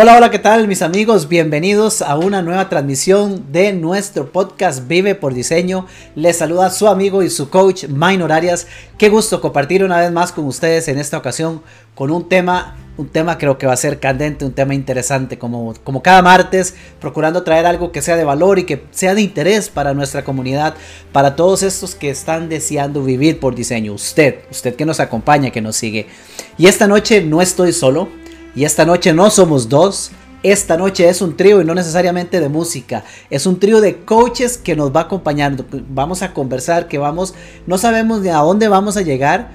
Hola, hola, ¿qué tal mis amigos? Bienvenidos a una nueva transmisión de nuestro podcast Vive por Diseño. Les saluda su amigo y su coach Minor Arias. Qué gusto compartir una vez más con ustedes en esta ocasión con un tema, un tema creo que va a ser candente, un tema interesante como, como cada martes, procurando traer algo que sea de valor y que sea de interés para nuestra comunidad, para todos estos que están deseando vivir por diseño. Usted, usted que nos acompaña, que nos sigue. Y esta noche no estoy solo. Y esta noche no somos dos, esta noche es un trío y no necesariamente de música, es un trío de coaches que nos va acompañando. Vamos a conversar, que vamos, no sabemos ni a dónde vamos a llegar,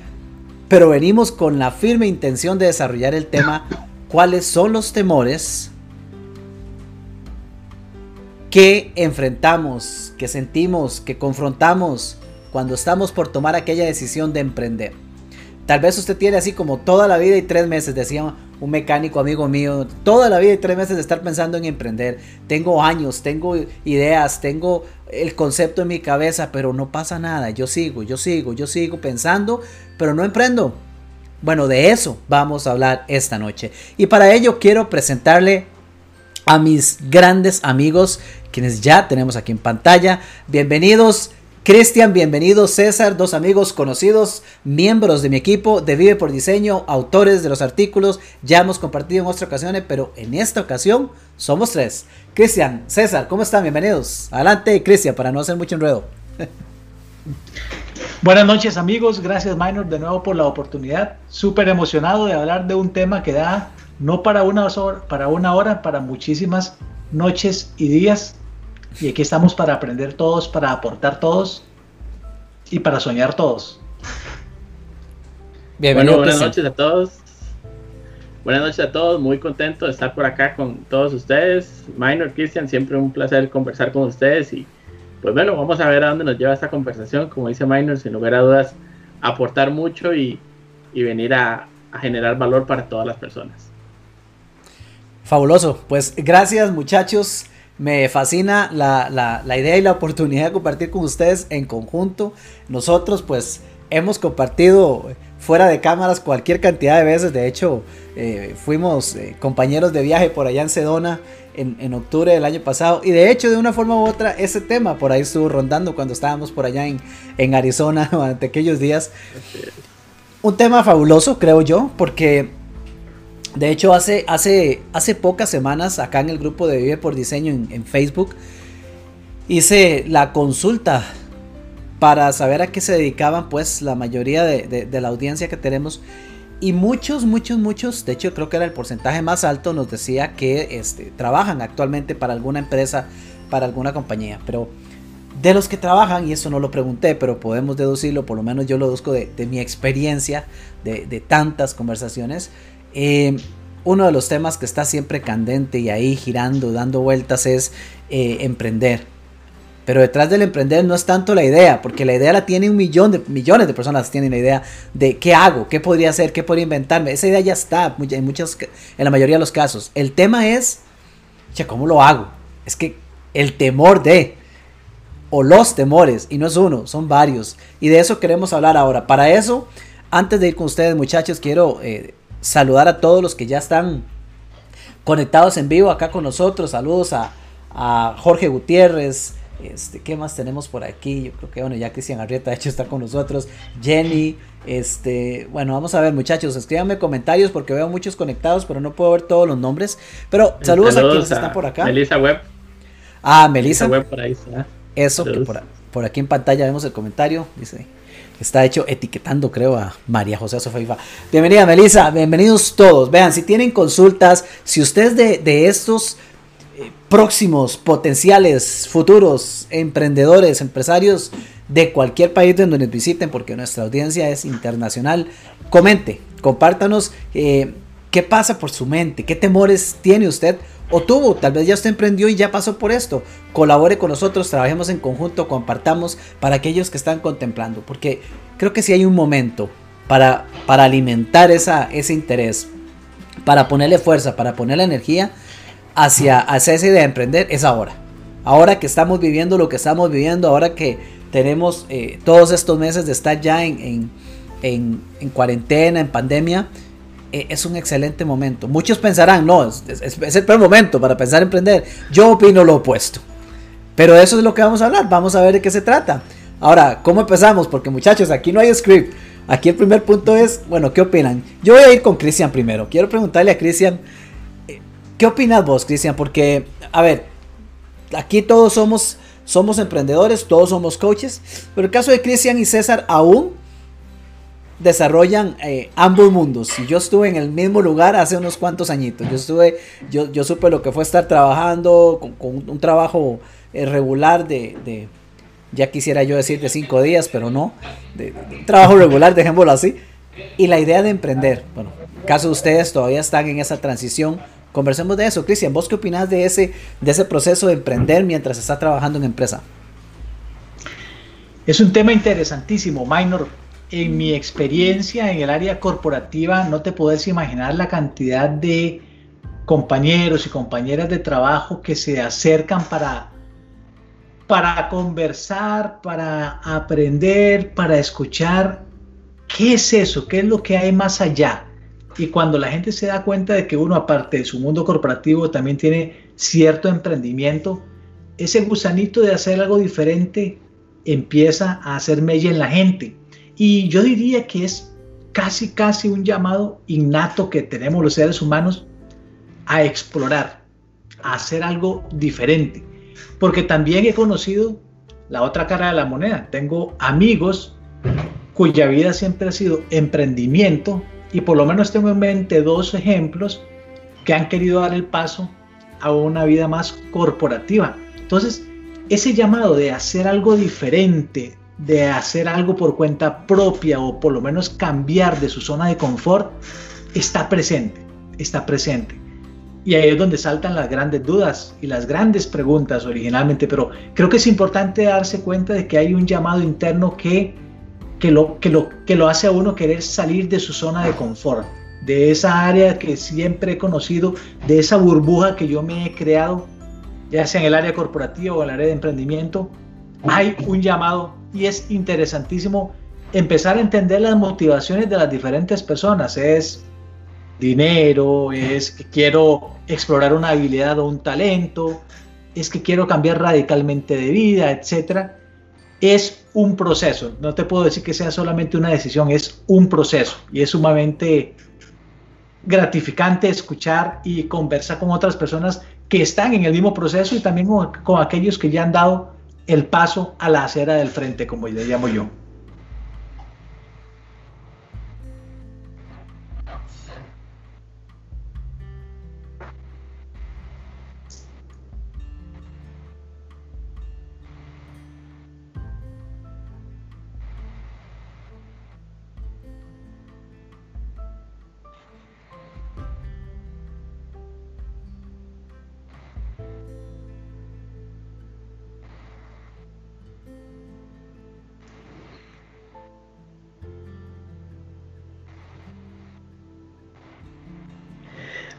pero venimos con la firme intención de desarrollar el tema cuáles son los temores que enfrentamos, que sentimos, que confrontamos cuando estamos por tomar aquella decisión de emprender. Tal vez usted tiene así como toda la vida y tres meses, decía un mecánico amigo mío, toda la vida y tres meses de estar pensando en emprender. Tengo años, tengo ideas, tengo el concepto en mi cabeza, pero no pasa nada. Yo sigo, yo sigo, yo sigo pensando, pero no emprendo. Bueno, de eso vamos a hablar esta noche. Y para ello quiero presentarle a mis grandes amigos, quienes ya tenemos aquí en pantalla. Bienvenidos. Cristian, bienvenido. César, dos amigos conocidos, miembros de mi equipo de Vive por Diseño, autores de los artículos. Ya hemos compartido en otras ocasiones, pero en esta ocasión somos tres. Cristian, César, ¿cómo están? Bienvenidos. Adelante, Cristian, para no hacer mucho enredo. Buenas noches, amigos. Gracias, Minor, de nuevo por la oportunidad. Súper emocionado de hablar de un tema que da no para una, para una hora, para muchísimas noches y días y aquí estamos para aprender todos, para aportar todos y para soñar todos. Bienvenido, bueno, buenas noches a todos. Buenas noches a todos, muy contento de estar por acá con todos ustedes. Minor Christian, siempre un placer conversar con ustedes y pues bueno, vamos a ver a dónde nos lleva esta conversación. Como dice Minor, sin lugar a dudas, aportar mucho y, venir a generar valor para todas las personas. Fabuloso, pues gracias muchachos. Me fascina la, idea y la oportunidad de compartir con ustedes en conjunto. Nosotros pues hemos compartido fuera de cámaras cualquier cantidad de veces. De hecho, eh, fuimos eh, compañeros de viaje por allá en Sedona en, octubre del año pasado. Y de hecho, de una forma u otra, ese tema por ahí estuvo rondando cuando estábamos por allá en, en Arizona durante aquellos días. Un tema fabuloso, creo yo, porque de hecho, hace, hace, hace pocas semanas, acá en el grupo de Vive por Diseño en, Facebook, hice la consulta para saber a qué se dedicaban, pues, la mayoría de, la audiencia que tenemos. Y muchos, muchos, muchos, de hecho creo que era el porcentaje más alto, nos decía que este, trabajan actualmente para alguna empresa, para alguna compañía. Pero de los que trabajan, y eso no lo pregunté, pero podemos deducirlo, por lo menos yo lo deduzco de, mi experiencia, de, de tantas conversaciones, eh, uno de los temas que está siempre candente y ahí girando, dando vueltas es eh, emprender. Pero detrás del emprender no es tanto la idea, porque la idea la tiene un millón de millones de personas tienen la idea de qué hago, qué podría hacer, qué podría inventarme. Esa idea ya está en muchas, en la mayoría de los casos. El tema es, ¿cómo lo hago? Es que el temor de o los temores y no es uno, son varios y de eso queremos hablar ahora. Para eso, antes de ir con ustedes, muchachos, quiero eh, saludar a todos los que ya están conectados en vivo acá con nosotros. Saludos a, Jorge Gutiérrez. Este, ¿Qué más tenemos por aquí? Yo creo que bueno, ya Cristian Arrieta de hecho está con nosotros. Jenny, este, bueno, vamos a ver muchachos, escríbanme comentarios porque veo muchos conectados, pero no puedo ver todos los nombres. Pero saludos, a quienes están por acá. Melissa Web. Ah, Melissa. Web por ahí Eso, que por, por, aquí en pantalla vemos el comentario. Dice, Está hecho etiquetando, creo, a María José Sofeifa. Bienvenida, Melissa. Bienvenidos todos. Vean, si tienen consultas, si ustedes de, estos eh, próximos, potenciales, futuros emprendedores, empresarios de cualquier país donde nos visiten, porque nuestra audiencia es internacional, comente, compártanos eh, qué pasa por su mente, qué temores tiene usted o tuvo, tal vez ya usted emprendió y ya pasó por esto. Colabore con nosotros, trabajemos en conjunto, compartamos para aquellos que están contemplando, porque creo que si hay un momento para, para alimentar esa, ese interés, para ponerle fuerza, para ponerle energía hacia, hacia esa idea de emprender, es ahora. Ahora que estamos viviendo lo que estamos viviendo, ahora que tenemos eh, todos estos meses de estar ya en, en, en cuarentena, en pandemia, eh, es un excelente momento. Muchos pensarán, no, es, el peor momento para pensar en emprender. Yo opino lo opuesto. Pero eso es lo que vamos a hablar, vamos a ver de qué se trata. Ahora, ¿cómo empezamos? Porque muchachos, aquí no hay script. Aquí el primer punto es, bueno, ¿qué opinan? Yo voy a ir con Cristian primero. Quiero preguntarle a Cristian, eh, ¿qué opinas vos, Cristian? Porque, a ver, aquí todos somos, somos emprendedores, todos somos coaches, pero el caso de Cristian y César aún desarrollan eh, ambos mundos. Y yo estuve en el mismo lugar hace unos cuantos añitos. Yo estuve, yo, supe lo que fue estar trabajando con, un trabajo eh, regular de, ya quisiera yo decir de cinco días, pero no, de, trabajo regular, dejémoslo así. Y la idea de emprender, bueno, caso de ustedes todavía están en esa transición, conversemos de eso. Cristian, ¿vos qué opinás de ese, de ese proceso de emprender mientras está trabajando en empresa? Es un tema interesantísimo, Minor en mi experiencia en el área corporativa, no te puedes imaginar la cantidad de compañeros y compañeras de trabajo que se acercan para, para conversar, para aprender, para escuchar. ¿Qué es eso? ¿Qué es lo que hay más allá? Y cuando la gente se da cuenta de que uno, aparte de su mundo corporativo, también tiene cierto emprendimiento, ese gusanito de hacer algo diferente empieza a hacer mella en la gente y yo diría que es casi, casi un llamado innato que tenemos los seres humanos a explorar, a hacer algo diferente. Porque también he conocido la otra cara de la moneda. Tengo amigos cuya vida siempre ha sido emprendimiento y por lo menos tengo en mente dos ejemplos que han querido dar el paso a una vida más corporativa. Entonces, ese llamado de hacer algo diferente, de hacer algo por cuenta propia o por lo menos cambiar de su zona de confort, está presente, está presente. Y ahí es donde saltan las grandes dudas y las grandes preguntas originalmente, pero creo que es importante darse cuenta de que hay un llamado interno que, que, lo, que, lo, que lo hace a uno querer salir de su zona de confort, de esa área que siempre he conocido, de esa burbuja que yo me he creado, ya sea en el área corporativa o en el área de emprendimiento, hay un llamado y es interesantísimo empezar a entender las motivaciones de las diferentes personas. Es dinero, es que quiero explorar una habilidad o un talento, es que quiero cambiar radicalmente de vida, etc. Es un proceso, no te puedo decir que sea solamente una decisión, es un proceso y es sumamente gratificante escuchar y conversar con otras personas que están en el mismo proceso y también con, con aquellos que ya han dado el paso a la acera del frente, como le llamo yo.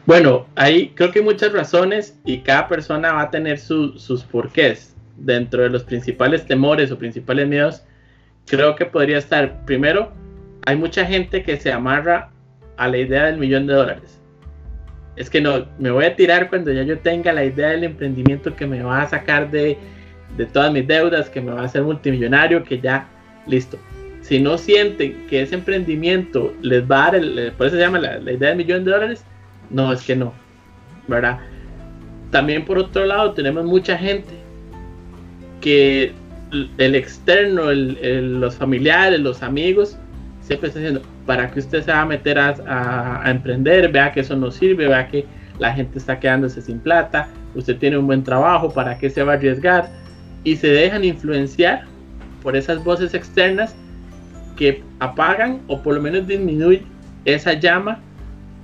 Bueno, ahí creo que hay muchas razones y cada persona va a tener sus porqués. Dentro de los principales temores o principales miedos, creo que podría estar, primero, hay mucha gente que se amarra a la idea del millón de dólares. Es que no, me voy a tirar cuando ya yo tenga la idea del emprendimiento que me va a sacar de, todas mis deudas, que me va a hacer multimillonario, que ya, listo. Si no sienten que ese emprendimiento les va a dar, por eso se llama la, la idea del millón de dólares, no, es que no, ¿verdad? También por otro lado tenemos mucha gente que el externo, los familiares, los amigos, siempre está diciendo, para que usted se va a meter a, emprender, vea que eso no sirve, vea que la gente está quedándose sin plata, usted tiene un buen trabajo, ¿para qué se va a arriesgar? Y se dejan influenciar por esas voces externas que apagan o por lo menos disminuyen esa llama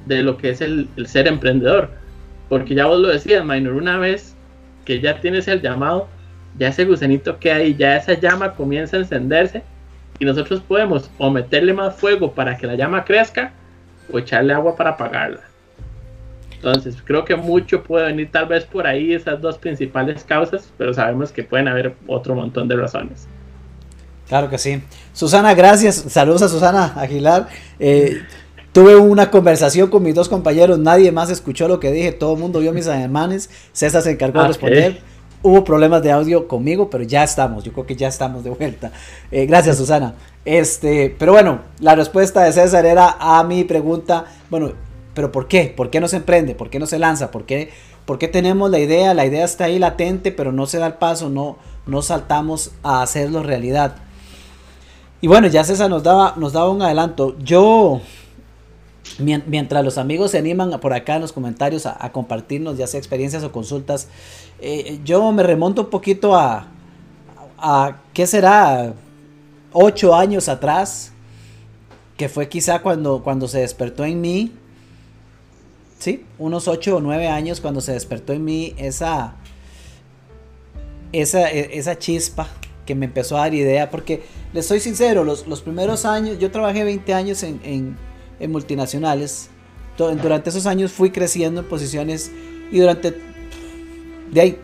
de lo que es el, ser emprendedor. Porque ya vos lo decías, Minor, una vez que ya tienes el llamado, ya ese gusanito que hay, ya esa llama comienza a encenderse y nosotros podemos o meterle más fuego para que la llama crezca o echarle agua para apagarla. Entonces, creo que mucho puede venir tal vez por ahí esas dos principales causas, pero sabemos que pueden haber otro montón de razones. Claro que sí. Susana, gracias. Saludos a Susana Aguilar. Eh, Tuve una conversación con mis dos compañeros, nadie más escuchó lo que dije, todo el mundo vio mis alemanes, César se encargó de responder. Hubo problemas de audio conmigo, pero ya estamos, yo creo que ya estamos de vuelta. Eh, gracias, Susana. Este, pero bueno, la respuesta de César era a mi pregunta, bueno, pero ¿por qué? ¿Por qué no se emprende? ¿Por qué no se lanza? ¿Por qué, por qué tenemos la idea? La idea está ahí latente, pero no se da el paso, no, no saltamos a hacerlo realidad. Y bueno, ya César nos daba, nos daba un adelanto. Yo, mientras los amigos se animan por acá en los comentarios a, compartirnos ya sea experiencias o consultas, eh, yo me remonto un poquito a, a, ¿qué será? Ocho años atrás, que fue quizá cuando, cuando se despertó en mí, sí, unos ocho o nueve años cuando se despertó en mí esa, esa, e, esa chispa que me empezó a dar idea, porque les soy sincero, los, los primeros años, yo trabajé 20 años en, multinacionales, durante esos años fui creciendo en posiciones y durante de ahí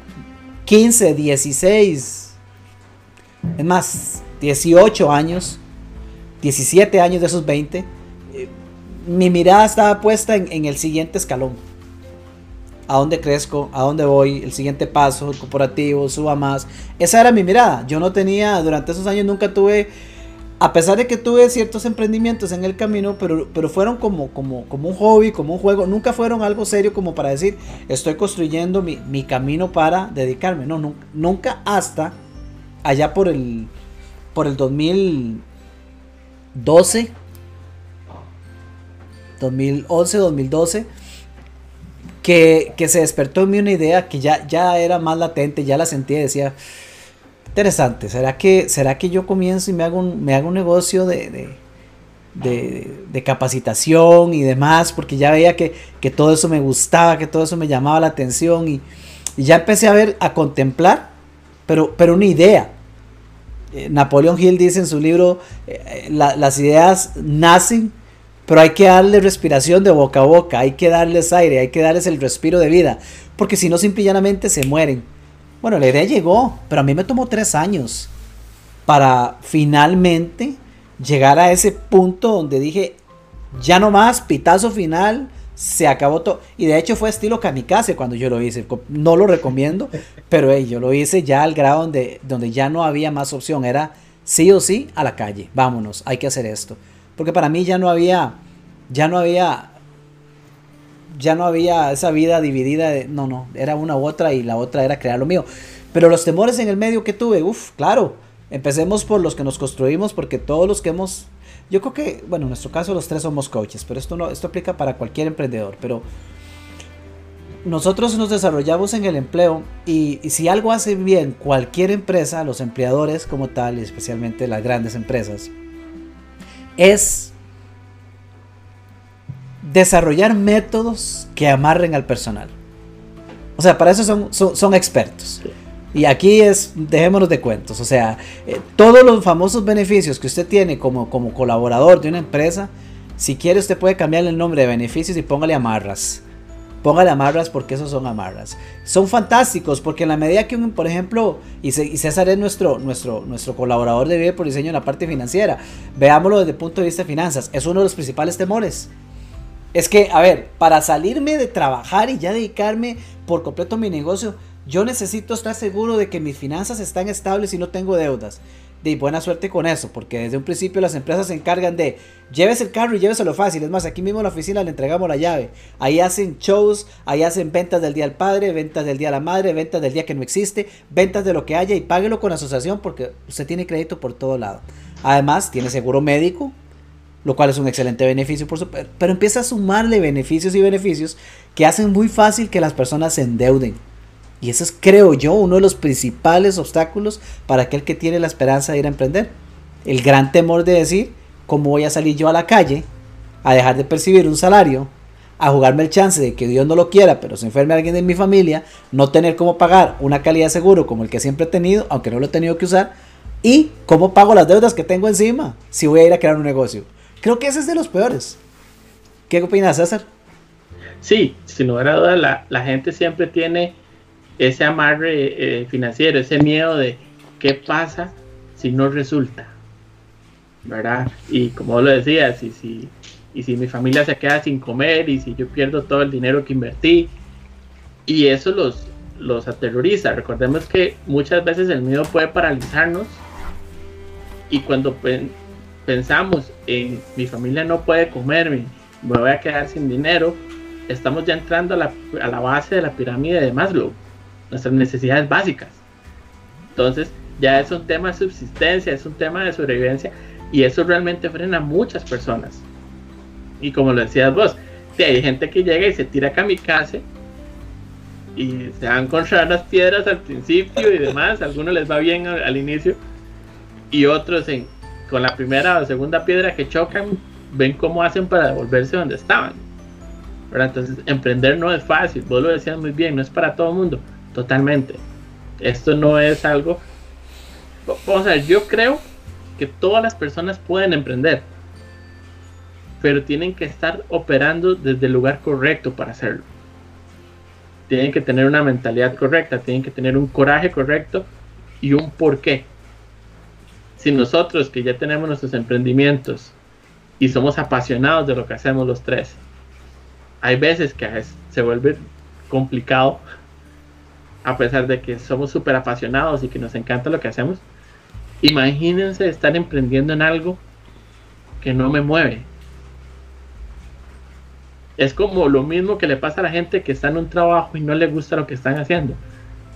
15, 16, es más, 18 años, 17 años de esos 20, eh, mi mirada estaba puesta en, en el siguiente escalón a dónde crezco, a dónde voy, el siguiente paso, el corporativo, suba más. Esa era mi mirada. Yo no tenía, durante esos años nunca tuve, a pesar de que tuve ciertos emprendimientos en el camino, pero, pero fueron como, como, como un hobby, como un juego. Nunca fueron algo serio como para decir, estoy construyendo mi, mi camino para dedicarme. No, nunca, hasta allá por el, por el 2012. 2011, 2012 que, se despertó en mí una idea que ya, ya era más latente, ya la sentía y decía, interesante, ¿será que, será que yo comienzo y me hago un, me hago un negocio de, de, capacitación y demás? Porque ya veía que, todo eso me gustaba, que todo eso me llamaba la atención y, ya empecé a ver, a contemplar, pero, pero una idea. Eh, Napoleón Hill dice en su libro, eh, las ideas nacen pero hay que darle respiración de boca a boca, hay que darles aire, hay que darles el respiro de vida, porque si no, simple y llanamente se mueren. Bueno, la idea llegó, pero a mí me tomó tres años para finalmente llegar a ese punto donde dije, ya no más, pitazo final, se acabó todo. Y de hecho fue estilo kamikaze cuando yo lo hice. No lo recomiendo, pero yo lo hice ya al grado donde, donde ya no había más opción. Era sí o sí a la calle. Vámonos, hay que hacer esto. Porque para mí ya no había, ya no había, ya no había esa vida dividida de, no, no, era una u otra y la otra era crear lo mío. Pero los temores en el medio que tuve, uff, claro, empecemos por los que nos construimos, porque todos los que hemos, yo creo que, bueno, en nuestro caso los tres somos coaches, pero esto no, esto aplica para cualquier emprendedor, pero nosotros nos desarrollamos en el empleo y, y, si algo hace bien cualquier empresa, los empleadores como tal, y especialmente las grandes empresas, es desarrollar métodos que amarren al personal. O sea, para eso son, son, expertos. Y aquí es, dejémonos de cuentos, o sea, eh, todos los famosos beneficios que usted tiene como, como colaborador de una empresa, si quiere usted puede cambiarle el nombre de beneficios y póngale amarras. Póngale amarras porque esos son amarras. Son fantásticos porque en la medida que, un, por ejemplo, y, César es nuestro, nuestro, nuestro colaborador de Vive por Diseño en la parte financiera, veámoslo desde el punto de vista de finanzas, es uno de los principales temores. Es que, a ver, para salirme de trabajar y ya dedicarme por completo a mi negocio, yo necesito estar seguro de que mis finanzas están estables y no tengo deudas de buena suerte con eso, porque desde un principio las empresas se encargan de lleves el carro y lléveselo fácil. Es más, aquí mismo en la oficina le entregamos la llave. Ahí hacen shows, ahí hacen ventas del día al padre, ventas del día a la madre, ventas del día que no existe, ventas de lo que haya y páguelo con asociación porque usted tiene crédito por todo lado. Además, tiene seguro médico, lo cual es un excelente beneficio, por su, pero empieza a sumarle beneficios y beneficios que hacen muy fácil que las personas se endeuden. Y eso es, creo yo, uno de los principales obstáculos para aquel que tiene la esperanza de ir a emprender. El gran temor de decir, ¿cómo voy a salir yo a la calle a dejar de percibir un salario, a jugarme el chance de que Dios no lo quiera, pero se enferme alguien de mi familia, no tener cómo pagar una calidad de seguro como el que siempre he tenido, aunque no lo he tenido que usar, y cómo pago las deudas que tengo encima si voy a ir a crear un negocio? Creo que ese es de los peores. ¿Qué opinas, César? Sí, sin lugar a dudas, la, gente siempre tiene ese amarre eh, financiero, ese miedo de qué pasa si no resulta, ¿verdad? Y como lo decía, si, si, y si mi familia se queda sin comer y si yo pierdo todo el dinero que invertí. Y eso los, los aterroriza. Recordemos que muchas veces el miedo puede paralizarnos y cuando pensamos en mi familia no puede comerme, me voy a quedar sin dinero, estamos ya entrando a la, a la base de la pirámide de Maslow, nuestras necesidades básicas. Entonces, ya es un tema de subsistencia, es un tema de sobrevivencia y eso realmente frena a muchas personas. Y como lo decías vos, hay gente que llega y se tira a kamikaze y se van contra las piedras al principio y demás, algunos les va bien al, inicio y otros en, con la primera o segunda piedra que chocan ven cómo hacen para devolverse donde estaban. Entonces, emprender no es fácil, vos lo decías muy bien, no es para todo el mundo, totalmente. Esto no es algo Vamos a ver, yo creo que todas las personas pueden emprender, pero tienen que estar operando desde el lugar correcto para hacerlo. Tienen que tener una mentalidad correcta, tienen que tener un coraje correcto y un porqué. Si nosotros que ya tenemos nuestros emprendimientos y somos apasionados de lo que hacemos los tres, hay veces que se vuelve complicado, a pesar de que somos súper apasionados y que nos encanta lo que hacemos, Imagínense estar emprendiendo en algo que no me mueve. Es como lo mismo que le pasa a la gente que está en un trabajo y no le gusta lo que están haciendo.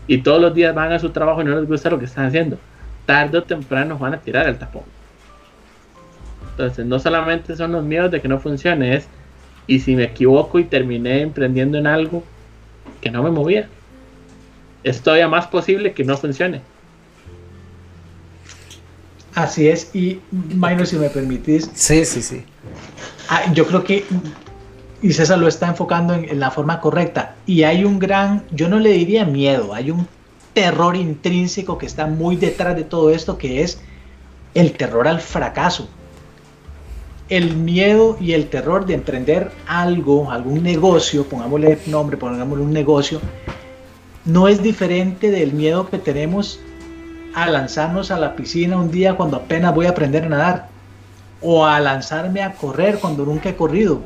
Y todos los días van a su trabajo y no les gusta lo que están haciendo. Tarde o temprano van a tirar el tapón. Entonces, no solamente son los miedos de que no funcione, es y si me equivoco y terminé emprendiendo en algo que no me movía. Es todavía más posible que no funcione. Así es, y Minor, si me permitís. Sí, sí, sí. Ah, yo creo que, y César lo está enfocando en, la forma correcta, y hay un gran, yo no le diría miedo, hay un terror intrínseco que está muy detrás de todo esto, que es el terror al fracaso. El miedo y el terror de emprender algo, algún negocio, pongámosle nombre, pongámosle un negocio, no es diferente del miedo que tenemos a lanzarnos a la piscina un día cuando apenas voy a aprender a nadar, o a lanzarme a correr cuando nunca he corrido,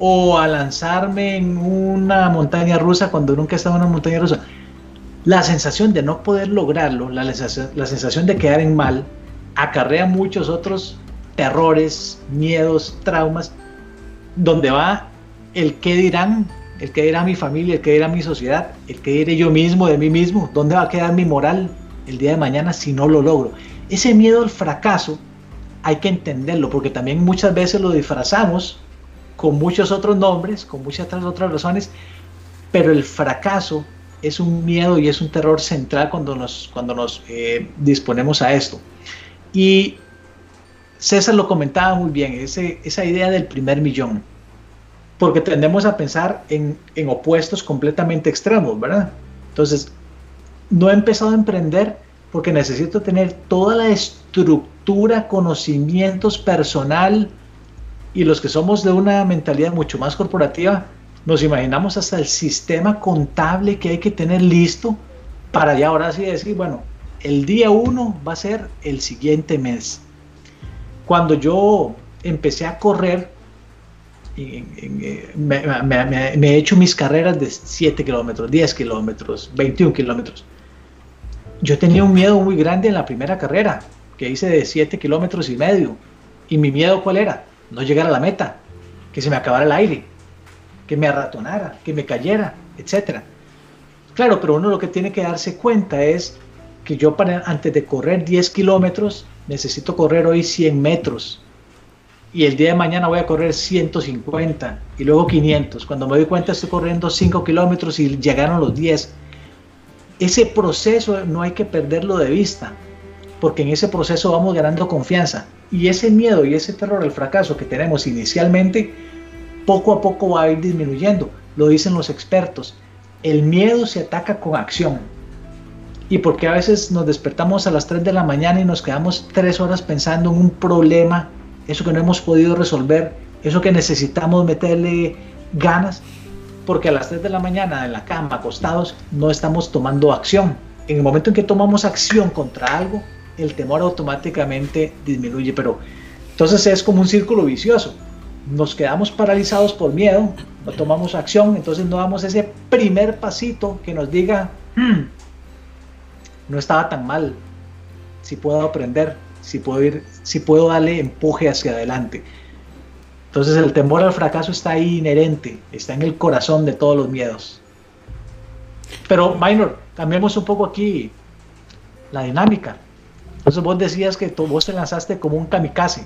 o a lanzarme en una montaña rusa cuando nunca he estado en una montaña rusa. La sensación de no poder lograrlo, la sensación, de quedar en mal, acarrea muchos otros terrores, miedos, traumas, donde va el qué dirán, el qué dirá mi familia, el qué dirá mi sociedad, el qué diré yo mismo de mí mismo, dónde va a quedar mi moral, el día de mañana si no lo logro. Ese miedo al fracaso hay que entenderlo porque también muchas veces lo disfrazamos con muchos otros nombres, con muchas otras razones, pero el fracaso es un miedo y es un terror central cuando nos, cuando nos eh, disponemos a esto. Y César lo comentaba muy bien, ese, esa idea del primer millón, porque tendemos a pensar en, en opuestos completamente extremos, ¿verdad? Entonces, no he empezado a emprender porque necesito tener toda la estructura, conocimientos personal y los que somos de una mentalidad mucho más corporativa, nos imaginamos hasta el sistema contable que hay que tener listo para ya ahora sí decir, bueno, el día uno va a ser el siguiente mes. Cuando yo empecé a correr, me, me, he hecho mis carreras de 7 kilómetros, 10 kilómetros, 21 kilómetros yo tenía un miedo muy grande en la primera carrera, que hice de 7 kilómetros y medio. ¿Y mi miedo cuál era? No llegar a la meta, que se me acabara el aire, que me arratonara, que me cayera, etc. Claro, pero uno lo que tiene que darse cuenta es que yo para, antes de correr 10 kilómetros necesito correr hoy 100 metros. Y el día de mañana voy a correr 150 y luego 500. Cuando me doy cuenta estoy corriendo 5 kilómetros y llegaron los 10 ese proceso no hay que perderlo de vista, porque en ese proceso vamos ganando confianza. Y ese miedo y ese terror al fracaso que tenemos inicialmente, poco a poco va a ir disminuyendo. Lo dicen los expertos. El miedo se ataca con acción. Y porque a veces nos despertamos a las 3 de la mañana y nos quedamos 3 horas pensando en un problema, eso que no hemos podido resolver, eso que necesitamos meterle ganas, porque a las 3 de la mañana en la cama, acostados, no estamos tomando acción. En el momento en que tomamos acción contra algo, el temor automáticamente disminuye, pero entonces es como un círculo vicioso. Nos quedamos paralizados por miedo, no tomamos acción, entonces no damos ese primer pasito que nos diga, hmm, no estaba tan mal, si puedo aprender, si puedo ir, si puedo darle empuje hacia adelante. Entonces el temor al fracaso está ahí inherente, está en el corazón de todos los miedos. Pero, Minor, cambiemos un poco aquí la dinámica. Entonces vos decías que vos te lanzaste como un kamikaze.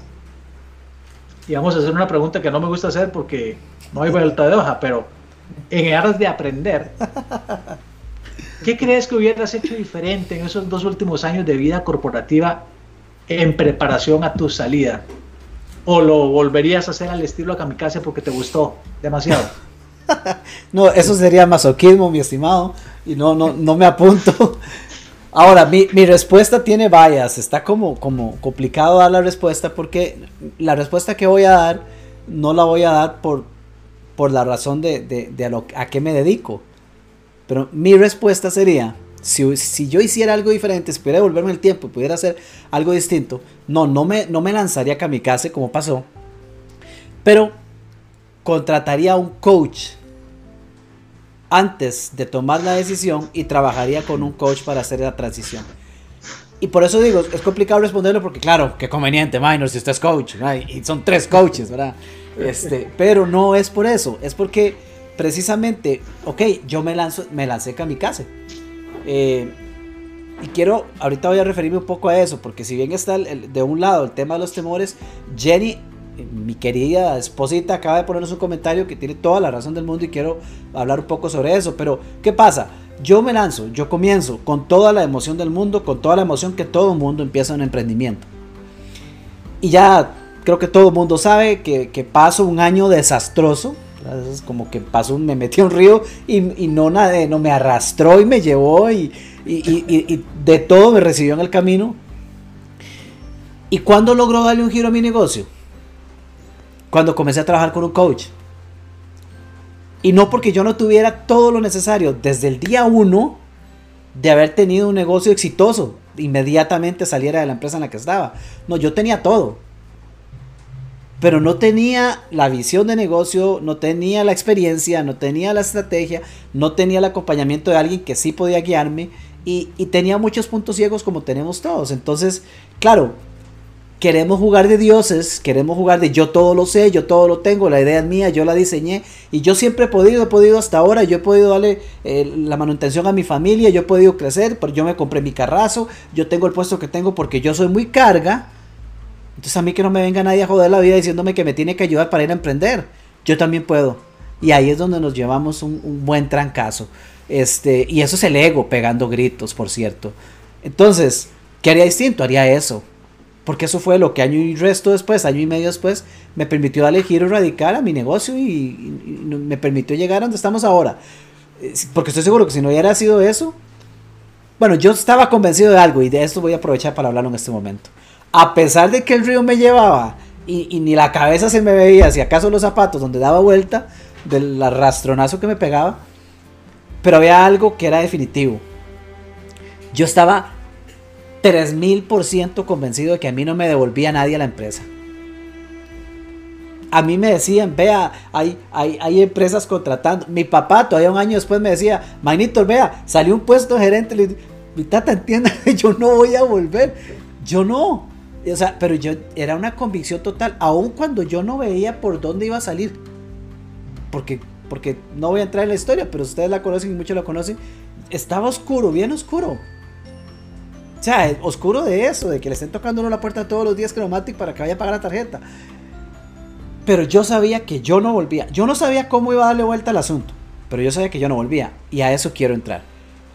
Y vamos a hacer una pregunta que no me gusta hacer porque no hay vuelta de hoja, pero en aras de aprender, ¿qué crees que hubieras hecho diferente en esos dos últimos años de vida corporativa en preparación a tu salida? ¿O lo volverías a hacer al estilo kamikaze porque te gustó demasiado? no, eso sería masoquismo, mi estimado, y no, no, no me apunto. Ahora, mi, respuesta tiene vallas, está como, como complicado dar la respuesta porque la respuesta que voy a dar no la voy a dar por, por la razón de, a, lo, a qué me dedico. Pero mi respuesta sería, si, si, yo hiciera algo diferente, si pudiera devolverme el tiempo pudiera hacer algo distinto, no, no me, no me lanzaría a kamikaze como pasó, pero contrataría a un coach antes de tomar la decisión y trabajaría con un coach para hacer la transición. Y por eso digo, es complicado responderlo porque claro, qué conveniente, minor, si usted es coach, y son tres coaches, ¿verdad? Este, pero no es por eso, es porque precisamente, ok, yo me, lanzo, me lancé kamikaze. Eh, y quiero, ahorita voy a referirme un poco a eso, porque si bien está de un lado el tema de los temores, Jenny mi querida esposita acaba de ponernos un comentario que tiene toda la razón del mundo y quiero hablar un poco sobre eso. Pero, ¿qué pasa? Yo me lanzo, yo comienzo con toda la emoción del mundo, con toda la emoción que todo mundo empieza un emprendimiento. Y ya creo que todo el mundo sabe que, paso un año desastroso. Es como que paso, me metí a un río y, no, nadie, no me arrastró y me llevó y, y de todo me recibió en el camino. ¿Y cuándo logró darle un giro a mi negocio? Cuando comencé a trabajar con un coach. Y no porque yo no tuviera todo lo necesario desde el día uno de haber tenido un negocio exitoso, inmediatamente saliera de la empresa en la que estaba. No, yo tenía todo. Pero no tenía la visión de negocio, no tenía la experiencia, no tenía la estrategia, no tenía el acompañamiento de alguien que sí podía guiarme y, y tenía muchos puntos ciegos como tenemos todos. Entonces, claro, queremos jugar de dioses, queremos jugar de yo todo lo sé, yo todo lo tengo, la idea es mía, yo la diseñé y yo siempre he podido, he podido hasta ahora, yo he podido darle eh, la manutención a mi familia, yo he podido crecer, pero yo me compré mi carrazo, yo tengo el puesto que tengo porque yo soy muy carga. Entonces a mí que no me venga nadie a joder la vida diciéndome que me tiene que ayudar para ir a emprender. Yo también puedo. Y ahí es donde nos llevamos un, un buen trancazo. Este, y eso es el ego pegando gritos, por cierto. Entonces, ¿qué haría distinto? Haría eso porque eso fue lo que año y resto después, año y medio después, me permitió darle giro radical a mi negocio y, me permitió llegar a donde estamos ahora. Porque estoy seguro que si no hubiera sido eso, bueno, yo estaba convencido de algo y de esto voy a aprovechar para hablarlo en este momento. A pesar de que el río me llevaba y, ni la cabeza se me veía, si acaso los zapatos donde daba vuelta, del arrastronazo que me pegaba, pero había algo que era definitivo. Yo estaba 3000% convencido de que a mí no me devolvía nadie a la empresa. A mí me decían, vea, hay, hay, hay empresas contratando. Mi papá todavía un año después me decía, Magnito, vea, salió un puesto gerente. Mi tata entienda, yo no voy a volver. Yo no. O sea, pero yo era una convicción total, aun cuando yo no veía por dónde iba a salir. Porque, porque no voy a entrar en la historia, pero ustedes la conocen y muchos la conocen. Estaba oscuro, bien oscuro. Sea, oscuro de eso, de que le estén tocando uno la puerta todos los días Chromatic para que vaya a pagar la tarjeta. Pero yo sabía que yo no volvía. Yo no sabía cómo iba a darle vuelta al asunto, pero yo sabía que yo no volvía. Y a eso quiero entrar.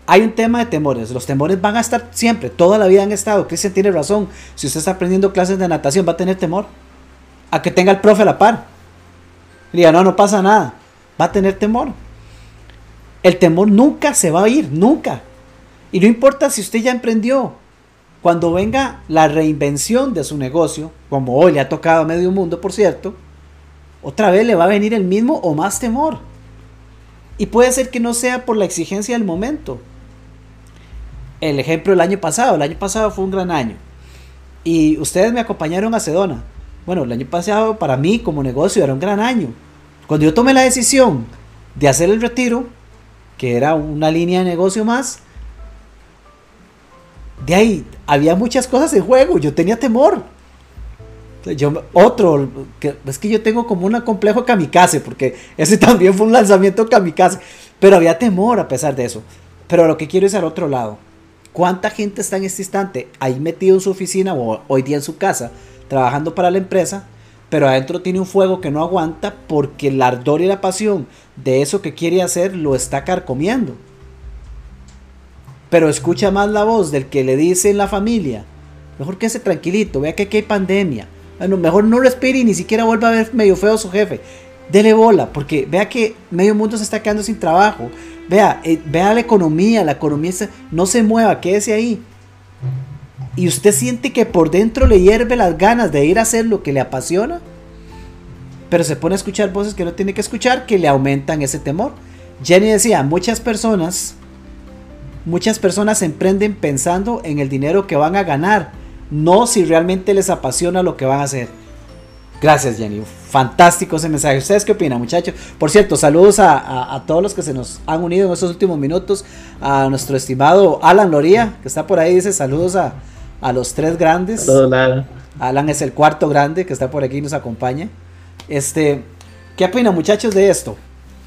Hay un tema de temores. Los temores van a estar siempre, toda la vida han estado. Cristian tiene razón. Si usted está aprendiendo clases de natación, va a tener temor. A que tenga el profe a la par. Diga, no, no pasa nada. Va a tener temor. El temor nunca se va a ir, nunca. Y no importa si usted ya emprendió, cuando venga la reinvención de su negocio, como hoy le ha tocado a medio mundo, por cierto, otra vez le va a venir el mismo o más temor. Y puede ser que no sea por la exigencia del momento. El ejemplo del año pasado, el año pasado fue un gran año. Y ustedes me acompañaron a Sedona. Bueno, el año pasado para mí como negocio era un gran año. Cuando yo tomé la decisión de hacer el retiro, que era una línea de negocio más, de ahí había muchas cosas en juego, yo tenía temor. Yo, otro, que, es que yo tengo como un complejo kamikaze, porque ese también fue un lanzamiento kamikaze, pero había temor a pesar de eso. Pero lo que quiero es al otro lado. ¿Cuánta gente está en este instante ahí metido en su oficina o hoy día en su casa, trabajando para la empresa, pero adentro tiene un fuego que no aguanta porque el ardor y la pasión de eso que quiere hacer lo está carcomiendo? Pero escucha más la voz del que le dice en la familia, mejor que ese tranquilito, vea que aquí hay pandemia, bueno, mejor no respire y ni siquiera vuelva a ver medio feo su jefe. Dele bola, porque vea que medio mundo se está quedando sin trabajo. Vea, eh, vea la economía, la economía no se mueva, quédese ahí. Y usted siente que por dentro le hierve las ganas de ir a hacer lo que le apasiona, pero se pone a escuchar voces que no tiene que escuchar que le aumentan ese temor. Jenny decía, muchas personas, muchas personas emprenden pensando en el dinero que van a ganar, no si realmente les apasiona lo que van a hacer. Gracias, Jenny. Fantástico ese mensaje. ¿Ustedes qué opinan, muchachos? Por cierto, saludos a, todos los que se nos han unido en estos últimos minutos. A nuestro estimado Alan Loría, que está por ahí, dice saludos a, los tres grandes. Alan. Alan es el cuarto grande que está por aquí y nos acompaña. Este, ¿Qué opinan, muchachos, de esto?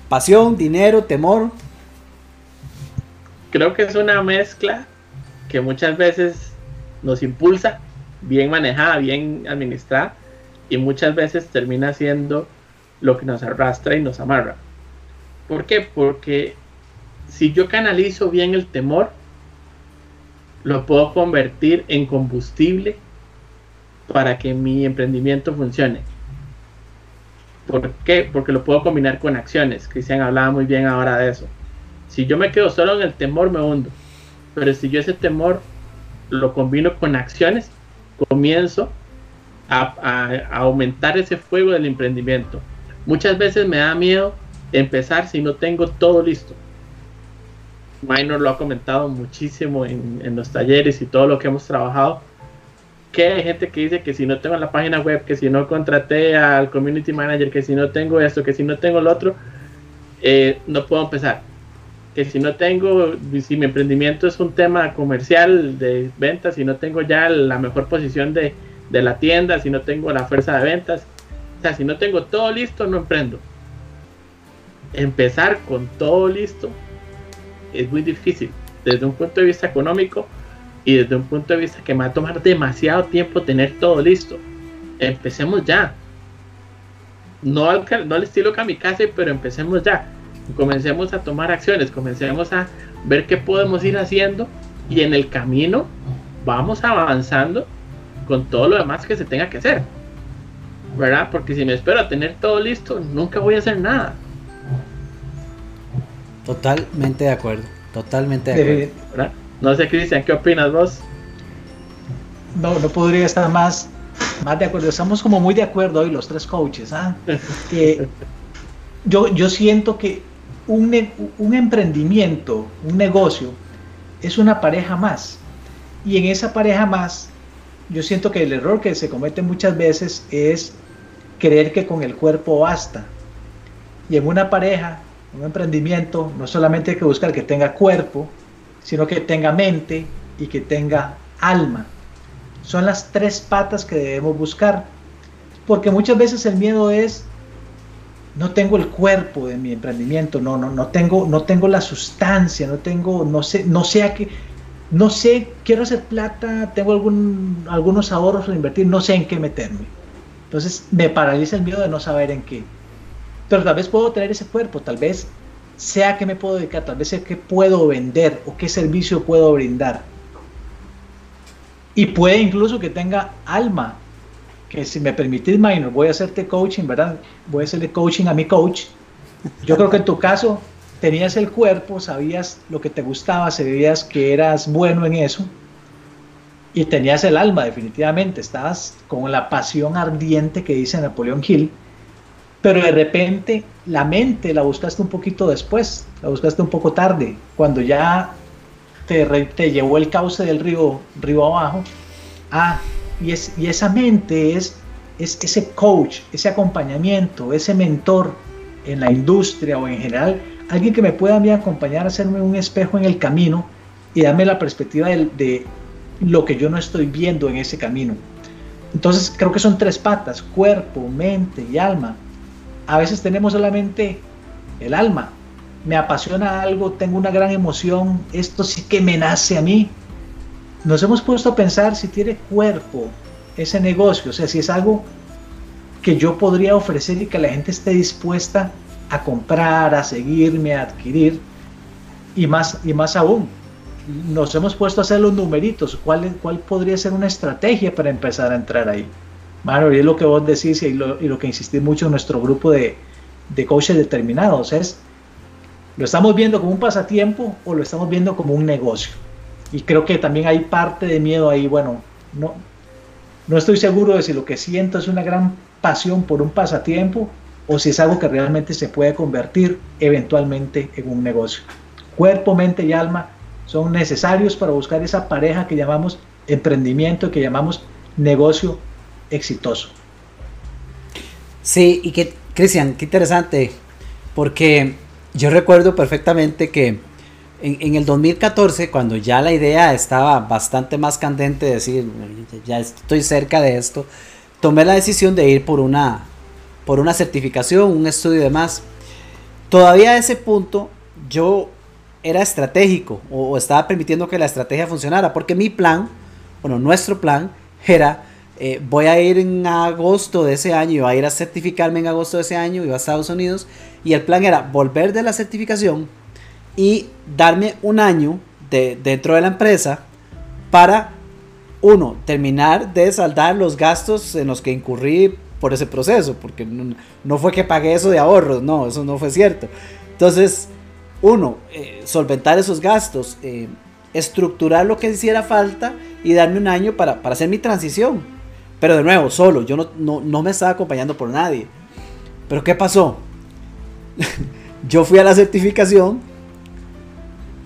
Pasión, dinero, temor. Creo que es una mezcla que muchas veces nos impulsa, bien manejada, bien administrada, y muchas veces termina siendo lo que nos arrastra y nos amarra. ¿Por qué? Porque si yo canalizo bien el temor, lo puedo convertir en combustible para que mi emprendimiento funcione. ¿Por qué? Porque lo puedo combinar con acciones. Cristian hablaba muy bien ahora de eso. Si yo me quedo solo en el temor, me hundo. Pero si yo ese temor lo combino con acciones, comienzo a, aumentar ese fuego del emprendimiento. Muchas veces me da miedo empezar si no tengo todo listo. Minor lo ha comentado muchísimo en, los talleres y todo lo que hemos trabajado. Que hay gente que dice que si no tengo la página web, que si no contraté al community manager, que si no tengo esto, que si no tengo lo otro, eh, no puedo empezar que si no tengo, si mi emprendimiento es un tema comercial de ventas, si no tengo ya la mejor posición de, la tienda, si no tengo la fuerza de ventas, o sea, si no tengo todo listo, no emprendo. Empezar con todo listo es muy difícil desde un punto de vista económico y desde un punto de vista que me va a tomar demasiado tiempo tener todo listo. Empecemos ya. No al, no al estilo kamikaze, pero empecemos ya comencemos a tomar acciones, comencemos a ver qué podemos ir haciendo y en el camino vamos avanzando con todo lo demás que se tenga que hacer. ¿Verdad? Porque si me espero a tener todo listo, nunca voy a hacer nada. Totalmente de acuerdo, totalmente de acuerdo. No sé, Cristian, ¿qué opinas vos? No, no podría estar más, más de acuerdo. Estamos como muy de acuerdo hoy los tres coaches. ¿ah? yo, yo siento que un, emprendimiento, un negocio, es una pareja más. Y en esa pareja más, yo siento que el error que se comete muchas veces es creer que con el cuerpo basta. Y en una pareja, un emprendimiento, no solamente hay que buscar que tenga cuerpo, sino que tenga mente y que tenga alma. Son las tres patas que debemos buscar. Porque muchas veces el miedo es no tengo el cuerpo de mi emprendimiento, no, no, no tengo, no tengo la sustancia, no tengo, no sé, no sé a qué, no sé, quiero hacer plata, tengo algún, algunos ahorros para invertir, no sé en qué meterme. Entonces me paraliza el miedo de no saber en qué. Pero tal vez puedo traer ese cuerpo, tal vez sea a qué me puedo dedicar, tal vez sea qué puedo vender o qué servicio puedo brindar. Y puede incluso que tenga alma, si me permitís, Minor, voy a hacerte coaching, ¿verdad? Voy a hacerle coaching a mi coach. Yo creo que en tu caso tenías el cuerpo, sabías lo que te gustaba, sabías que eras bueno en eso y tenías el alma definitivamente, estabas con la pasión ardiente que dice Napoleón Hill, pero de repente la mente la buscaste un poquito después, la buscaste un poco tarde, cuando ya te, te llevó el cauce del río, río abajo. Ah, y, es, y esa mente es es ese coach, ese acompañamiento, ese mentor en la industria o en general, alguien que me pueda a mí acompañar a hacerme un espejo en el camino y darme la perspectiva de, de lo que yo no estoy viendo en ese camino. Entonces creo que son tres patas, cuerpo, mente y alma. A veces tenemos solamente el alma. Me apasiona algo, tengo una gran emoción, esto sí que me nace a mí. Nos hemos puesto a pensar si tiene cuerpo ese negocio, o sea, si es algo que yo podría ofrecer y que la gente esté dispuesta a comprar, a seguirme, a adquirir. Y más, y más aún, nos hemos puesto a hacer los numeritos. ¿Cuál, cuál podría ser una estrategia para empezar a entrar ahí? Y es lo que vos decís y lo, y lo que insistís mucho en nuestro grupo de, de coaches determinados. Es, ¿lo estamos viendo como un pasatiempo o lo estamos viendo como un negocio? Y creo que también hay parte de miedo ahí. Bueno, no, no estoy seguro de si lo que siento es una gran pasión por un pasatiempo o si es algo que realmente se puede convertir eventualmente en un negocio. Cuerpo, mente y alma son necesarios para buscar esa pareja que llamamos emprendimiento, que llamamos negocio exitoso. Sí, y que, Cristian, qué interesante, porque yo recuerdo perfectamente que en, el 2014, cuando ya la idea estaba bastante más candente, de decir, ya estoy cerca de esto, tomé la decisión de ir por una, por una certificación, un estudio y demás. Todavía a ese punto yo era estratégico o, estaba permitiendo que la estrategia funcionara, porque mi plan, bueno, nuestro plan era, eh, voy a ir en agosto de ese año, iba a ir a certificarme en agosto de ese año, iba a Estados Unidos, y el plan era volver de la certificación y darme un año de, dentro de la empresa para, uno, terminar de saldar los gastos en los que incurrí por ese proceso, porque no, no fue que pagué eso de ahorros, no, eso no fue cierto. Entonces, uno, eh, solventar esos gastos, eh, estructurar lo que hiciera falta y darme un año para, hacer mi transición. Pero de nuevo, solo, yo no, no, me estaba acompañando por nadie. Pero ¿qué pasó? yo fui a la certificación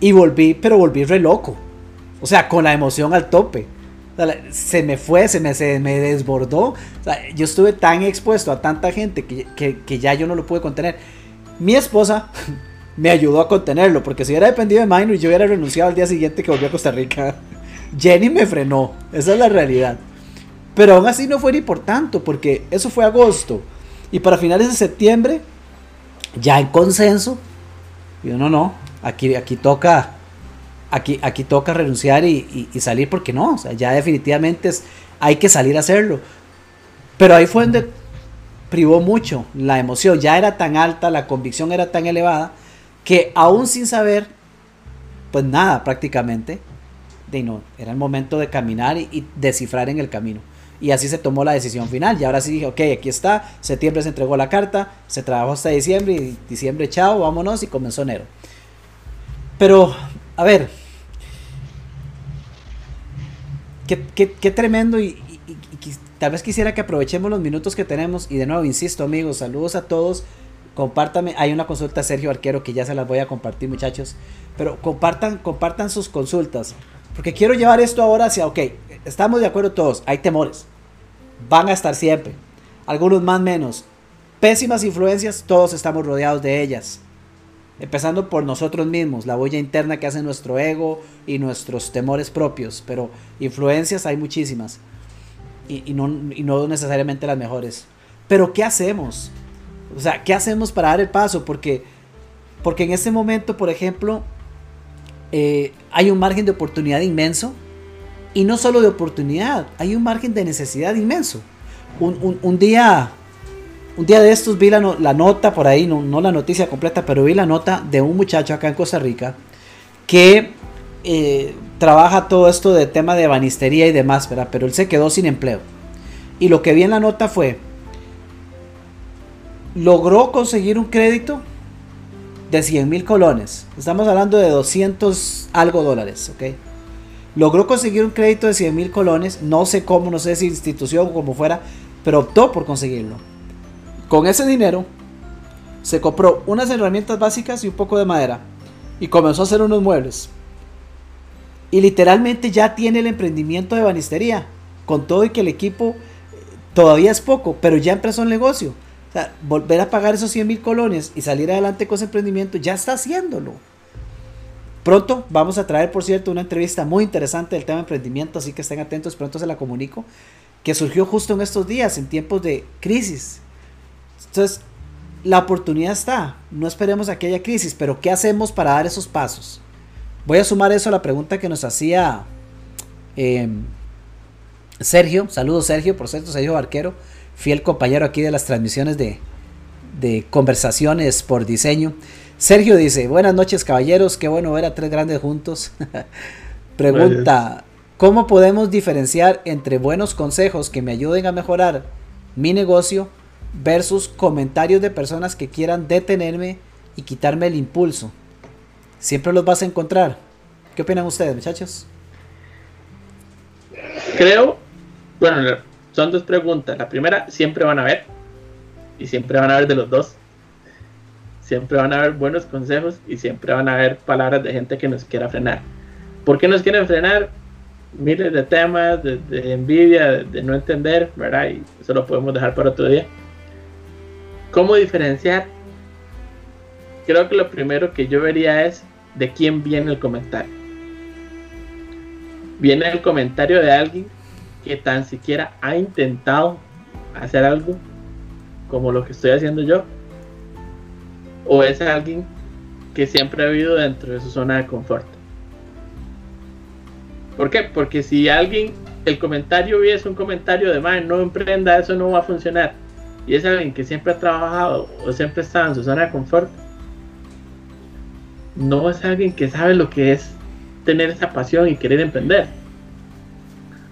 y volví, pero volví re loco. O sea, con la emoción al tope. se me fue, se me, se me desbordó. yo estuve tan expuesto a tanta gente que, que ya yo no lo pude contener. Mi esposa me ayudó a contenerlo, porque si hubiera dependido de Minor, yo hubiera renunciado al día siguiente que volví a Costa Rica. Jenny me frenó, esa es la realidad. Pero aún así no fue ni por tanto, porque eso fue agosto. Y para finales de septiembre, ya en consenso, yo no, no, aquí, aquí toca, aquí, aquí toca renunciar y, salir porque no, o sea, ya definitivamente es, hay que salir a hacerlo. Pero ahí fue donde privó mucho la emoción, ya era tan alta, la convicción era tan elevada, que aún sin saber, pues nada prácticamente, de no, era el momento de caminar y, descifrar en el camino. Y así se tomó la decisión final. Y ahora sí dije, ok, aquí está, septiembre se entregó la carta, se trabajó hasta diciembre y diciembre, chao, vámonos y comenzó enero. Pero, a ver, qué, tremendo y, tal vez quisiera que aprovechemos los minutos que tenemos y de nuevo, insisto amigos, saludos a todos. Compártame, hay una consulta Sergio Arquero que ya se las voy a compartir muchachos, pero compartan, compartan sus consultas, porque quiero llevar esto ahora hacia, ok, estamos de acuerdo todos, hay temores, van a estar siempre, algunos más menos, pésimas influencias, todos estamos rodeados de ellas, empezando por nosotros mismos, la boya interna que hace nuestro ego y nuestros temores propios, pero influencias hay muchísimas y, no, y no necesariamente las mejores. Pero ¿qué hacemos? O sea, ¿qué hacemos para dar el paso? Porque, porque en este momento, por ejemplo, eh, hay un margen de oportunidad inmenso. Y no solo de oportunidad, hay un margen de necesidad inmenso. Un, día, un día de estos vi la, nota por ahí, no, la noticia completa, pero vi la nota de un muchacho acá en Costa Rica que eh, trabaja todo esto de tema de banistería y demás, pero él se quedó sin empleo. Y lo que vi en la nota fue logró conseguir un crédito de 100 mil colones. Estamos hablando de 200 algo dólares, ¿ok? Logró conseguir un crédito de 100 mil colones. No sé cómo, no sé si institución o como fuera, pero optó por conseguirlo. Con ese dinero se compró unas herramientas básicas y un poco de madera. Y comenzó a hacer unos muebles. Y literalmente ya tiene el emprendimiento de banistería. Con todo y que el equipo todavía es poco, pero ya empezó el negocio. O sea, volver a pagar esos 100 mil colones y salir adelante con ese emprendimiento, ya está haciéndolo. Pronto vamos a traer, por cierto, una entrevista muy interesante del tema emprendimiento, así que estén atentos, pronto se la comunico, que surgió justo en estos días, en tiempos de crisis. Entonces, la oportunidad está, no esperemos a que haya crisis, pero ¿qué hacemos para dar esos pasos? Voy a sumar eso a la pregunta que nos hacía em, Sergio, saludos Sergio, por cierto, Sergio Barquero, fiel compañero aquí de las transmisiones de, de conversaciones por diseño. Sergio dice, buenas noches caballeros, qué bueno ver a tres grandes juntos. Pregunta, ¿cómo podemos diferenciar entre buenos consejos que me ayuden a mejorar mi negocio versus comentarios de personas que quieran detenerme y quitarme el impulso? Siempre los vas a encontrar. ¿Qué opinan ustedes, muchachos? Creo, bueno, son dos preguntas. La primera, siempre van a ver. Y siempre van a ver de los dos siempre van a haber buenos consejos y siempre van a haber palabras de gente que nos quiera frenar. ¿Por qué nos quieren frenar? Miles de temas, de, envidia, de, no entender, ¿verdad? Y eso lo podemos dejar para otro día. ¿Cómo diferenciar? Creo que lo primero que yo vería es de quién viene el comentario. Viene el comentario de alguien que tan siquiera ha intentado hacer algo como lo que estoy haciendo yo o es alguien que siempre ha vivido dentro de su zona de confort. ¿Por qué? Porque si alguien, el comentario es un comentario de, man, no emprenda, eso no va a funcionar, y es alguien que siempre ha trabajado o siempre está en su zona de confort, no es alguien que sabe lo que es tener esa pasión y querer emprender.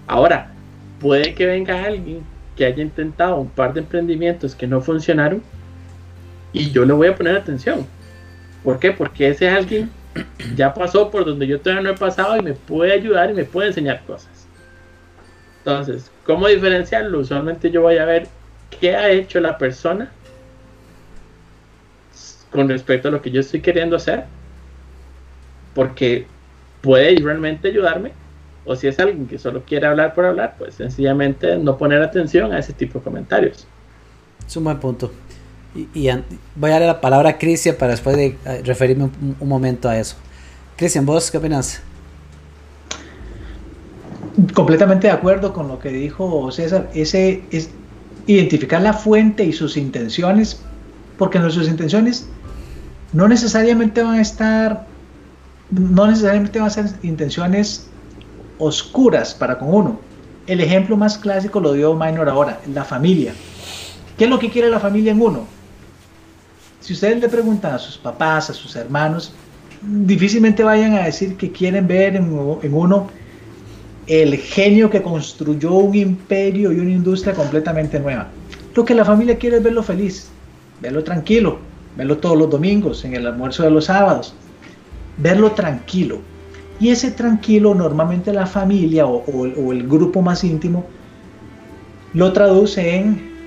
Ahora, puede que venga alguien que haya intentado un par de emprendimientos que no funcionaron y yo le voy a poner atención. ¿Por qué? Porque ese alguien ya pasó por donde yo todavía no he pasado y me puede ayudar y me puede enseñar cosas. Entonces, ¿cómo diferenciarlo? Usualmente yo voy a ver qué ha hecho la persona con respecto a lo que yo estoy queriendo hacer. Porque puede realmente ayudarme. O si es alguien que solo quiere hablar por hablar, pues sencillamente no poner atención a ese tipo de comentarios. Es un buen punto. Y, voy a darle la palabra a Cristian para después de referirme un, momento a eso. Cristian, ¿vos qué opinas? Completamente de acuerdo con lo que dijo César. Ese es identificar la fuente y sus intenciones, porque nuestras intenciones no necesariamente van a estar, no necesariamente van a ser intenciones oscuras para con uno. El ejemplo más clásico lo dio Minor ahora, la familia. ¿Qué es lo que quiere la familia en uno? Si ustedes le preguntan a sus papás, a sus hermanos, difícilmente vayan a decir que quieren ver en, uno el genio que construyó un imperio y una industria completamente nueva. Lo que la familia quiere es verlo feliz, verlo tranquilo, verlo todos los domingos, en el almuerzo de los sábados, verlo tranquilo. Y ese tranquilo normalmente la familia o el grupo más íntimo lo traduce en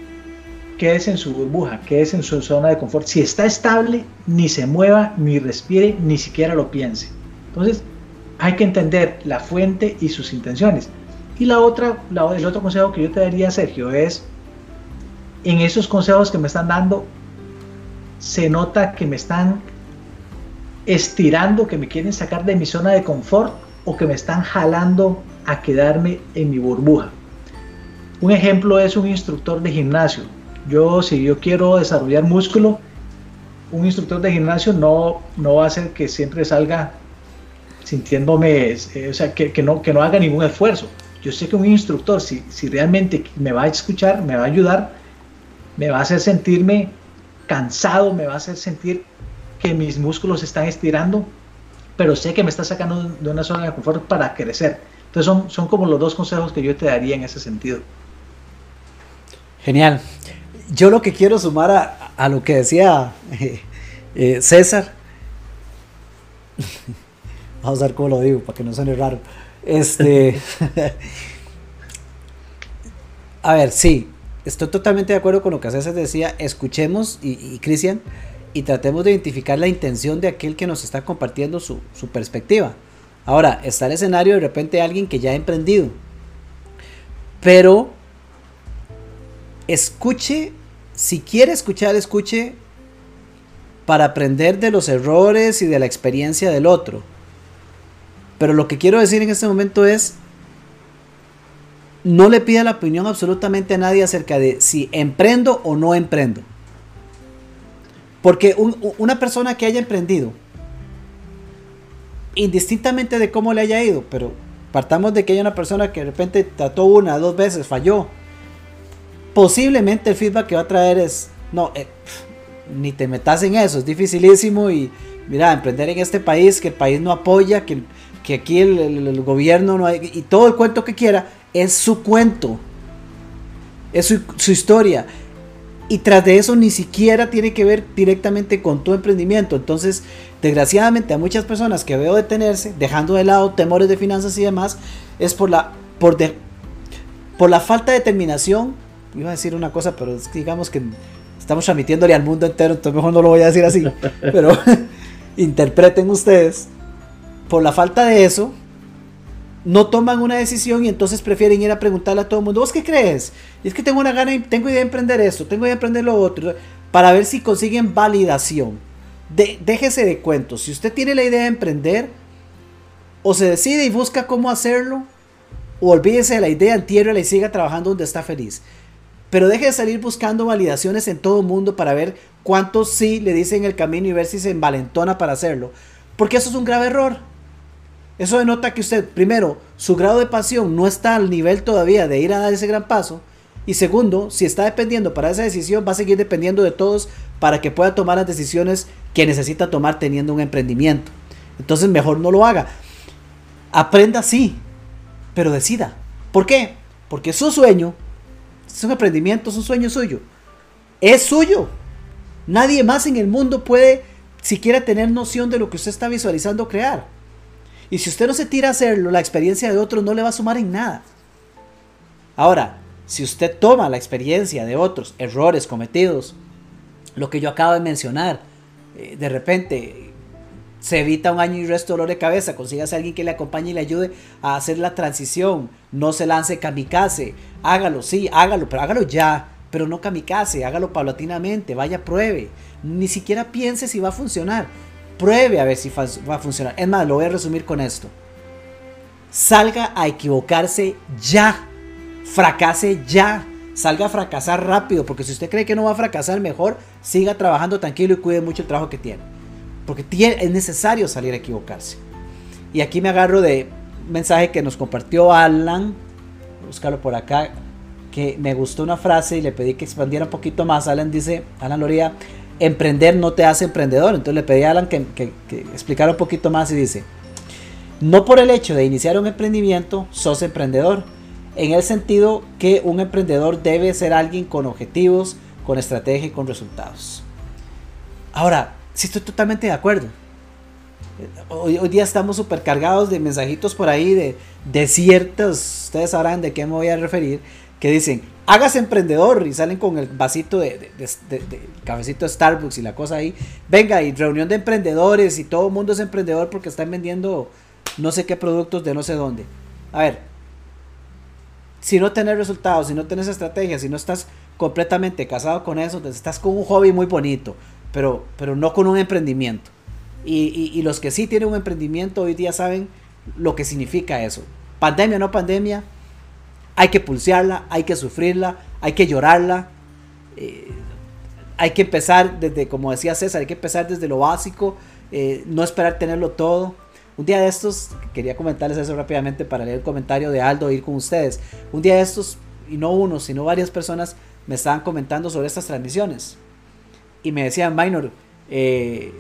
quédese en su burbuja, quédese en su zona de confort. Si está estable, ni se mueva, ni respire, ni siquiera lo piense. Entonces, hay que entender la fuente y sus intenciones. Y la otra, el otro consejo que yo te daría, Sergio, es en esos consejos que me están dando, se nota que me están estirando, que me quieren sacar de mi zona de confort o que me están jalando a quedarme en mi burbuja. Un ejemplo es un instructor de gimnasio yo, si yo quiero desarrollar músculo, un instructor de gimnasio no, no va a hacer que siempre salga sintiéndome, eh, o sea, que, no, que no haga ningún esfuerzo. Yo sé que un instructor, si, si realmente me va a escuchar, me va a ayudar, me va a hacer sentirme cansado, me va a hacer sentir que mis músculos están estirando, pero sé que me está sacando de una zona de confort para crecer. Entonces son, son como los dos consejos que yo te daría en ese sentido. Genial yo lo que quiero sumar a, lo que decía eh, eh, César, a ver cómo lo digo para que no suene raro. Este, a ver, sí, estoy totalmente de acuerdo con lo que César decía. Escuchemos y, Cristian y tratemos de identificar la intención de aquel que nos está compartiendo su, su perspectiva. Ahora, está el escenario de repente alguien que ya ha emprendido, pero escuche, si quiere escuchar, escuche para aprender de los errores y de la experiencia del otro. Pero lo que quiero decir en este momento es, no le pida la opinión absolutamente a nadie acerca de si emprendo o no emprendo. Porque una persona que haya emprendido, indistintamente de cómo le haya ido, pero partamos de que haya una persona que de repente trató una, dos veces, falló, posiblemente el feedback que va a traer es, no, eh, ni te metas en eso, es dificilísimo y mira, emprender en este país, que el país no apoya, que, que aquí el, gobierno no hay, y todo el cuento que quiera, es su cuento, es su, su historia. Y tras de eso ni siquiera tiene que ver directamente con tu emprendimiento. Entonces, desgraciadamente a muchas personas que veo detenerse, dejando de lado temores de finanzas y demás, es por la, por de, por la falta de determinación. Iba a decir una cosa, pero digamos que estamos transmitiéndole al mundo entero, entonces mejor no lo voy a decir así. Pero interpreten ustedes. Por la falta de eso, no toman una decisión y entonces prefieren ir a preguntarle a todo el mundo, ¿vos qué crees? Es que tengo una gana, tengo idea de emprender esto, tengo idea de emprender lo otro, para ver si consiguen validación. déjese de cuentos, si usted tiene la idea de emprender, o se decide y busca cómo hacerlo, o olvídese de la idea, entiérrela y siga trabajando donde está feliz. Pero deje de salir buscando validaciones en todo el mundo para ver cuántos sí le dicen el camino y ver si se envalentona para hacerlo. Porque eso es un grave error. Eso denota que usted, primero, su grado de pasión no está al nivel todavía de ir a dar ese gran paso. Y segundo, si está dependiendo para esa decisión, va a seguir dependiendo de todos para que pueda tomar las decisiones que necesita tomar teniendo un emprendimiento. Entonces mejor no lo haga. Aprenda sí, pero decida. ¿Por qué? Porque su sueño, es un emprendimiento, es un sueño suyo. Es suyo. Nadie más en el mundo puede siquiera tener noción de lo que usted está visualizando crear. Y si usted no se tira a hacerlo, la experiencia de otros no le va a sumar en nada. Ahora, si usted toma la experiencia de otros, errores cometidos, lo que yo acabo de mencionar, eh, de repente se evita un año y resto de dolor de cabeza, consígase a alguien que le acompañe y le ayude a hacer la transición, no se lance kamikaze, hágalo, sí, hágalo, pero hágalo ya, pero no kamikaze, hágalo paulatinamente, vaya, pruebe, ni siquiera piense si va a funcionar, Pruebe a ver si va a funcionar. Es más, lo voy a resumir con esto. Salga a equivocarse ya. Fracase ya. Salga a fracasar rápido. Porque si usted cree que no va a fracasar, mejor siga trabajando tranquilo y cuide mucho el trabajo que tiene. Porque es necesario salir a equivocarse. Y aquí me agarro de mensaje que nos compartió Alan. Búscalo por acá. Que me gustó una frase y le pedí que expandiera un poquito más. Alan dice, Alan Loría, emprender no te hace emprendedor. Entonces le pedí a Alan que, explicara un poquito más y dice, no por el hecho de iniciar un emprendimiento sos emprendedor, en el sentido que un emprendedor debe ser alguien con objetivos, con estrategia y con resultados. Ahora, sí estoy totalmente de acuerdo. Hoy, día estamos súper cargados de mensajitos por ahí de, de ciertos, ustedes sabrán de qué me voy a referir, que dicen, hágase emprendedor y salen con el vasito de, cafecito de Starbucks y la cosa ahí. Venga, y reunión de emprendedores y todo el mundo es emprendedor porque están vendiendo no sé qué productos de no sé dónde. A ver, si no tenés resultados, si no tenés estrategia, si no estás completamente casado con eso, estás con un hobby muy bonito, pero, pero no con un emprendimiento. Y, y los que sí tienen un emprendimiento hoy día saben lo que significa eso. Pandemia o no pandemia, hay que pulsearla, hay que sufrirla, hay que llorarla. Eh, hay que empezar desde, como decía César, hay que empezar desde lo básico, eh, no esperar tenerlo todo. Un día de estos, quería comentarles eso rápidamente para leer el comentario de Aldo e ir con ustedes. Un día de estos, y no uno, sino varias personas me estaban comentando sobre estas transmisiones. Y me decían, Minor, eh,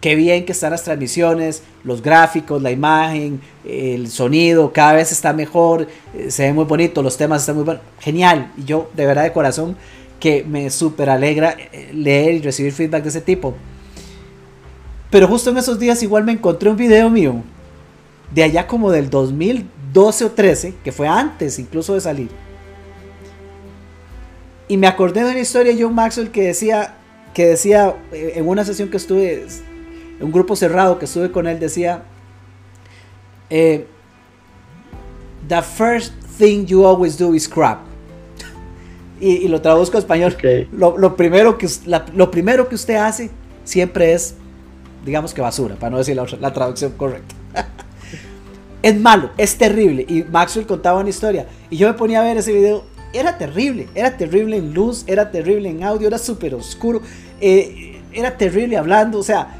qué bien que están las transmisiones, los gráficos, la imagen, el sonido, cada vez está mejor, eh, se ve muy bonito, los temas están muy buenos, genial. Y yo de verdad de corazón que me súper alegra eh, leer y recibir feedback de ese tipo. Pero justo en esos días igual me encontré un video mío, de allá como del 2012 o 13, que fue antes incluso de salir. Y me acordé de una historia de John Maxwell que decía, que decía eh, en una sesión que estuve un grupo cerrado que estuve con él decía, eh, the first thing you always do is crap. y, lo traduzco a español. Lo, primero que, lo primero que usted hace siempre es, digamos que basura, para no decir la, la traducción correcta. es malo, es terrible. Y Maxwell contaba una historia. Y yo me ponía a ver ese video. Era terrible, era terrible en luz, era terrible en audio, era súper oscuro, eh, era terrible hablando, o sea,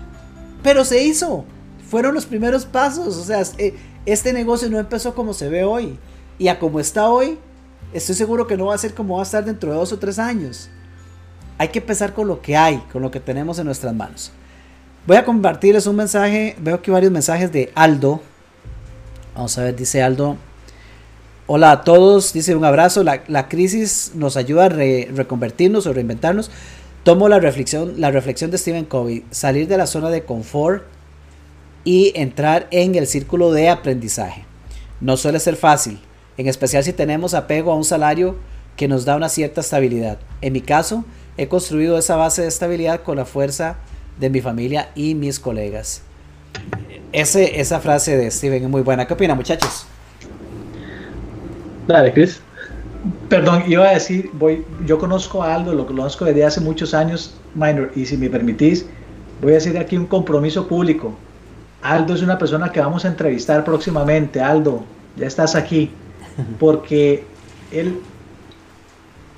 pero se hizo. Fueron los primeros pasos, o sea, eh, este negocio no empezó como se ve hoy. Y a como está hoy, estoy seguro que no va a ser como va a estar dentro de dos o tres años. Hay que empezar con lo que hay, con lo que tenemos en nuestras manos. Voy a compartirles un mensaje, veo aquí varios mensajes de Aldo. Vamos a ver, dice Aldo. Hola a todos, dice un abrazo. La, crisis nos ayuda a reconvertirnos o reinventarnos. Tomo la reflexión, la reflexión de Stephen Covey, salir de la zona de confort y entrar en el círculo de aprendizaje. No suele ser fácil, en especial si tenemos apego a un salario que nos da una cierta estabilidad. En mi caso, he construido esa base de estabilidad con la fuerza de mi familia y mis colegas. Ese, esa frase de Steven es muy buena. ¿Qué opina, muchachos? Dale, Chris. Perdón, iba a decir, voy, yo conozco a Aldo, lo conozco desde hace muchos años, Minor, y si me permitís, voy a hacer aquí un compromiso público. Aldo es una persona que vamos a entrevistar próximamente. Aldo, ya estás aquí porque él,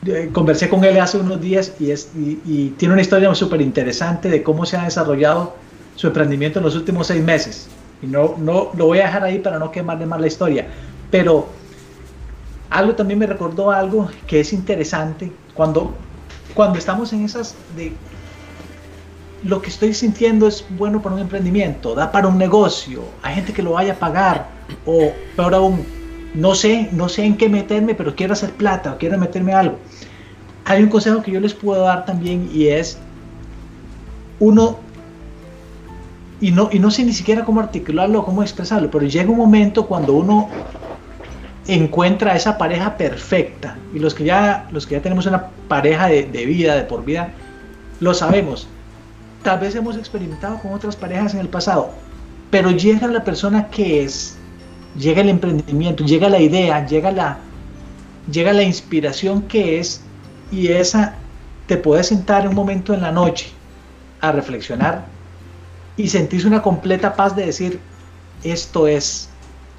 eh, conversé con él hace unos días y, es, y, tiene una historia súper interesante de cómo se ha desarrollado su emprendimiento en los últimos seis meses. Y no, no lo voy a dejar ahí para no quemarle más la historia. Pero algo también me recordó algo que es interesante cuando, cuando estamos en esas de lo que estoy sintiendo es bueno para un emprendimiento, da para un negocio, hay gente que lo vaya a pagar, o peor aún, no sé, no sé en qué meterme, pero quiero hacer plata o quiero meterme algo. Hay un consejo que yo les puedo dar también y es uno y no, y no sé ni siquiera cómo articularlo cómo expresarlo, pero llega un momento cuando uno encuentra esa pareja perfecta y los que ya, los que ya tenemos una pareja de, de vida, de por vida, lo sabemos. Tal vez hemos experimentado con otras parejas en el pasado, pero llega la persona que es llega el emprendimiento, llega la idea, llega la, llega la inspiración que es y esa te puedes sentar un momento en la noche a reflexionar y sentís una completa paz de decir, esto es,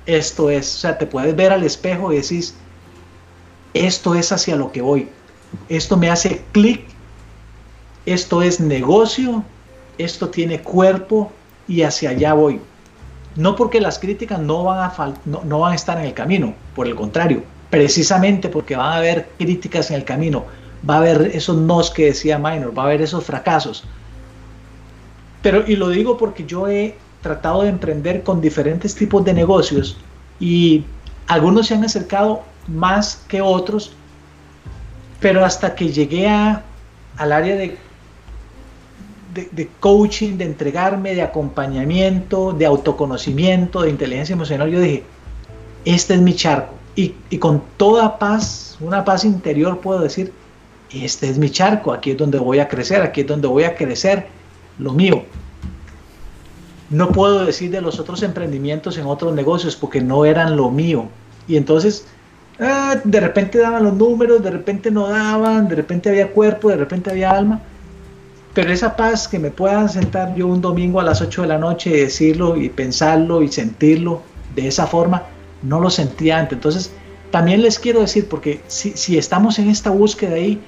esto es, o sea, te puedes ver al espejo y decís, esto es hacia lo que voy, esto me hace clic, esto es negocio, esto tiene cuerpo y hacia allá voy. No porque las críticas no van, a no, van a estar en el camino, por el contrario, precisamente porque van a haber críticas en el camino, va a haber esos nos que decía Minor, va a haber esos fracasos. Pero, y lo digo porque yo he tratado de emprender con diferentes tipos de negocios y algunos se han acercado más que otros, pero hasta que llegué a, al área de de, coaching, de entregarme, de acompañamiento, de autoconocimiento, de inteligencia emocional, yo dije, este es mi charco. Y, y, con toda paz, una paz interior, puedo decir, este es mi charco, aquí es donde voy a crecer, aquí es donde voy a crecer lo mío. No puedo decir de los otros emprendimientos en otros negocios porque no eran lo mío. Y entonces, ah, de repente daban los números, de repente no daban, de repente había cuerpo, de repente había alma pero esa paz que me puedan sentar yo un domingo a las 8 de la noche y decirlo y pensarlo y sentirlo de esa forma, no lo sentía antes. Entonces, también les quiero decir, porque si, estamos en esta búsqueda ahí,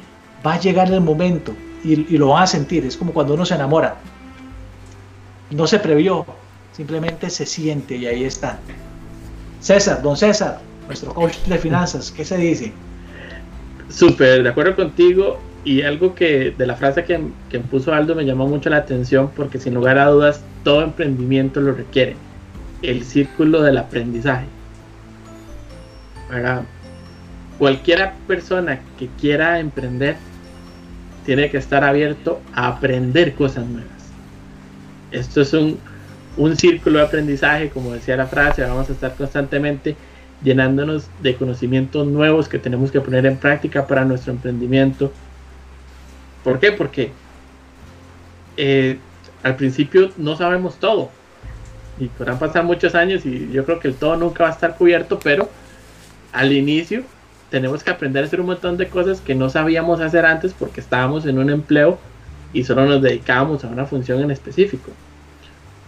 va a llegar el momento y, lo van a sentir. Es como cuando uno se enamora. No se previó, simplemente se siente y ahí está. César, don César, nuestro coach de finanzas, ¿qué se dice? Súper, de acuerdo contigo y algo que de la frase que, que puso Aldo me llamó mucho la atención porque sin lugar a dudas todo emprendimiento lo requiere. El círculo del aprendizaje. Para cualquier persona que quiera emprender tiene que estar abierto a aprender cosas nuevas. Esto es un, círculo de aprendizaje, como decía la frase, vamos a estar constantemente llenándonos de conocimientos nuevos que tenemos que poner en práctica para nuestro emprendimiento ¿Por qué? Porque eh, al principio no sabemos todo. Y podrán pasar muchos años y yo creo que el todo nunca va a estar cubierto, pero al inicio tenemos que aprender a hacer un montón de cosas que no sabíamos hacer antes porque estábamos en un empleo y solo nos dedicábamos a una función en específico.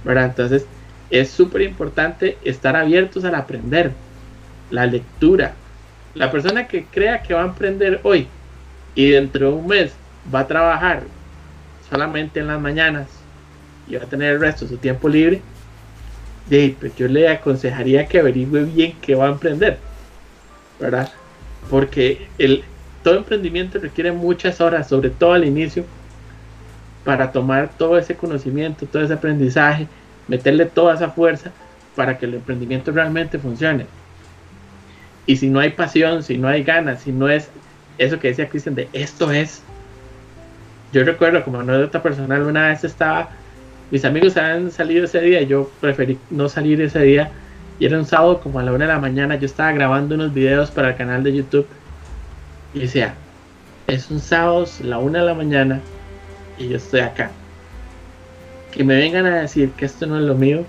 ¿verdad? Entonces es súper importante estar abiertos al aprender, la lectura. La persona que crea que va a aprender hoy y dentro de un mes va a trabajar solamente en las mañanas y va a tener el resto de su tiempo libre, pues yo le aconsejaría que averigüe bien qué va a emprender, ¿verdad? Porque el, todo emprendimiento requiere muchas horas, sobre todo al inicio, para tomar todo ese conocimiento, todo ese aprendizaje, meterle toda esa fuerza para que el emprendimiento realmente funcione. Y si no hay pasión, si no hay ganas, si no es eso que decía Cristian de esto es. Yo recuerdo como anécdota personal, una vez estaba, mis amigos habían salido ese día, yo preferí no salir ese día, y era un sábado como a la una de la mañana, yo estaba grabando unos videos para el canal de YouTube, y decía, es un sábado, la una de la mañana, y yo estoy acá. Que me vengan a decir que esto no es lo mío,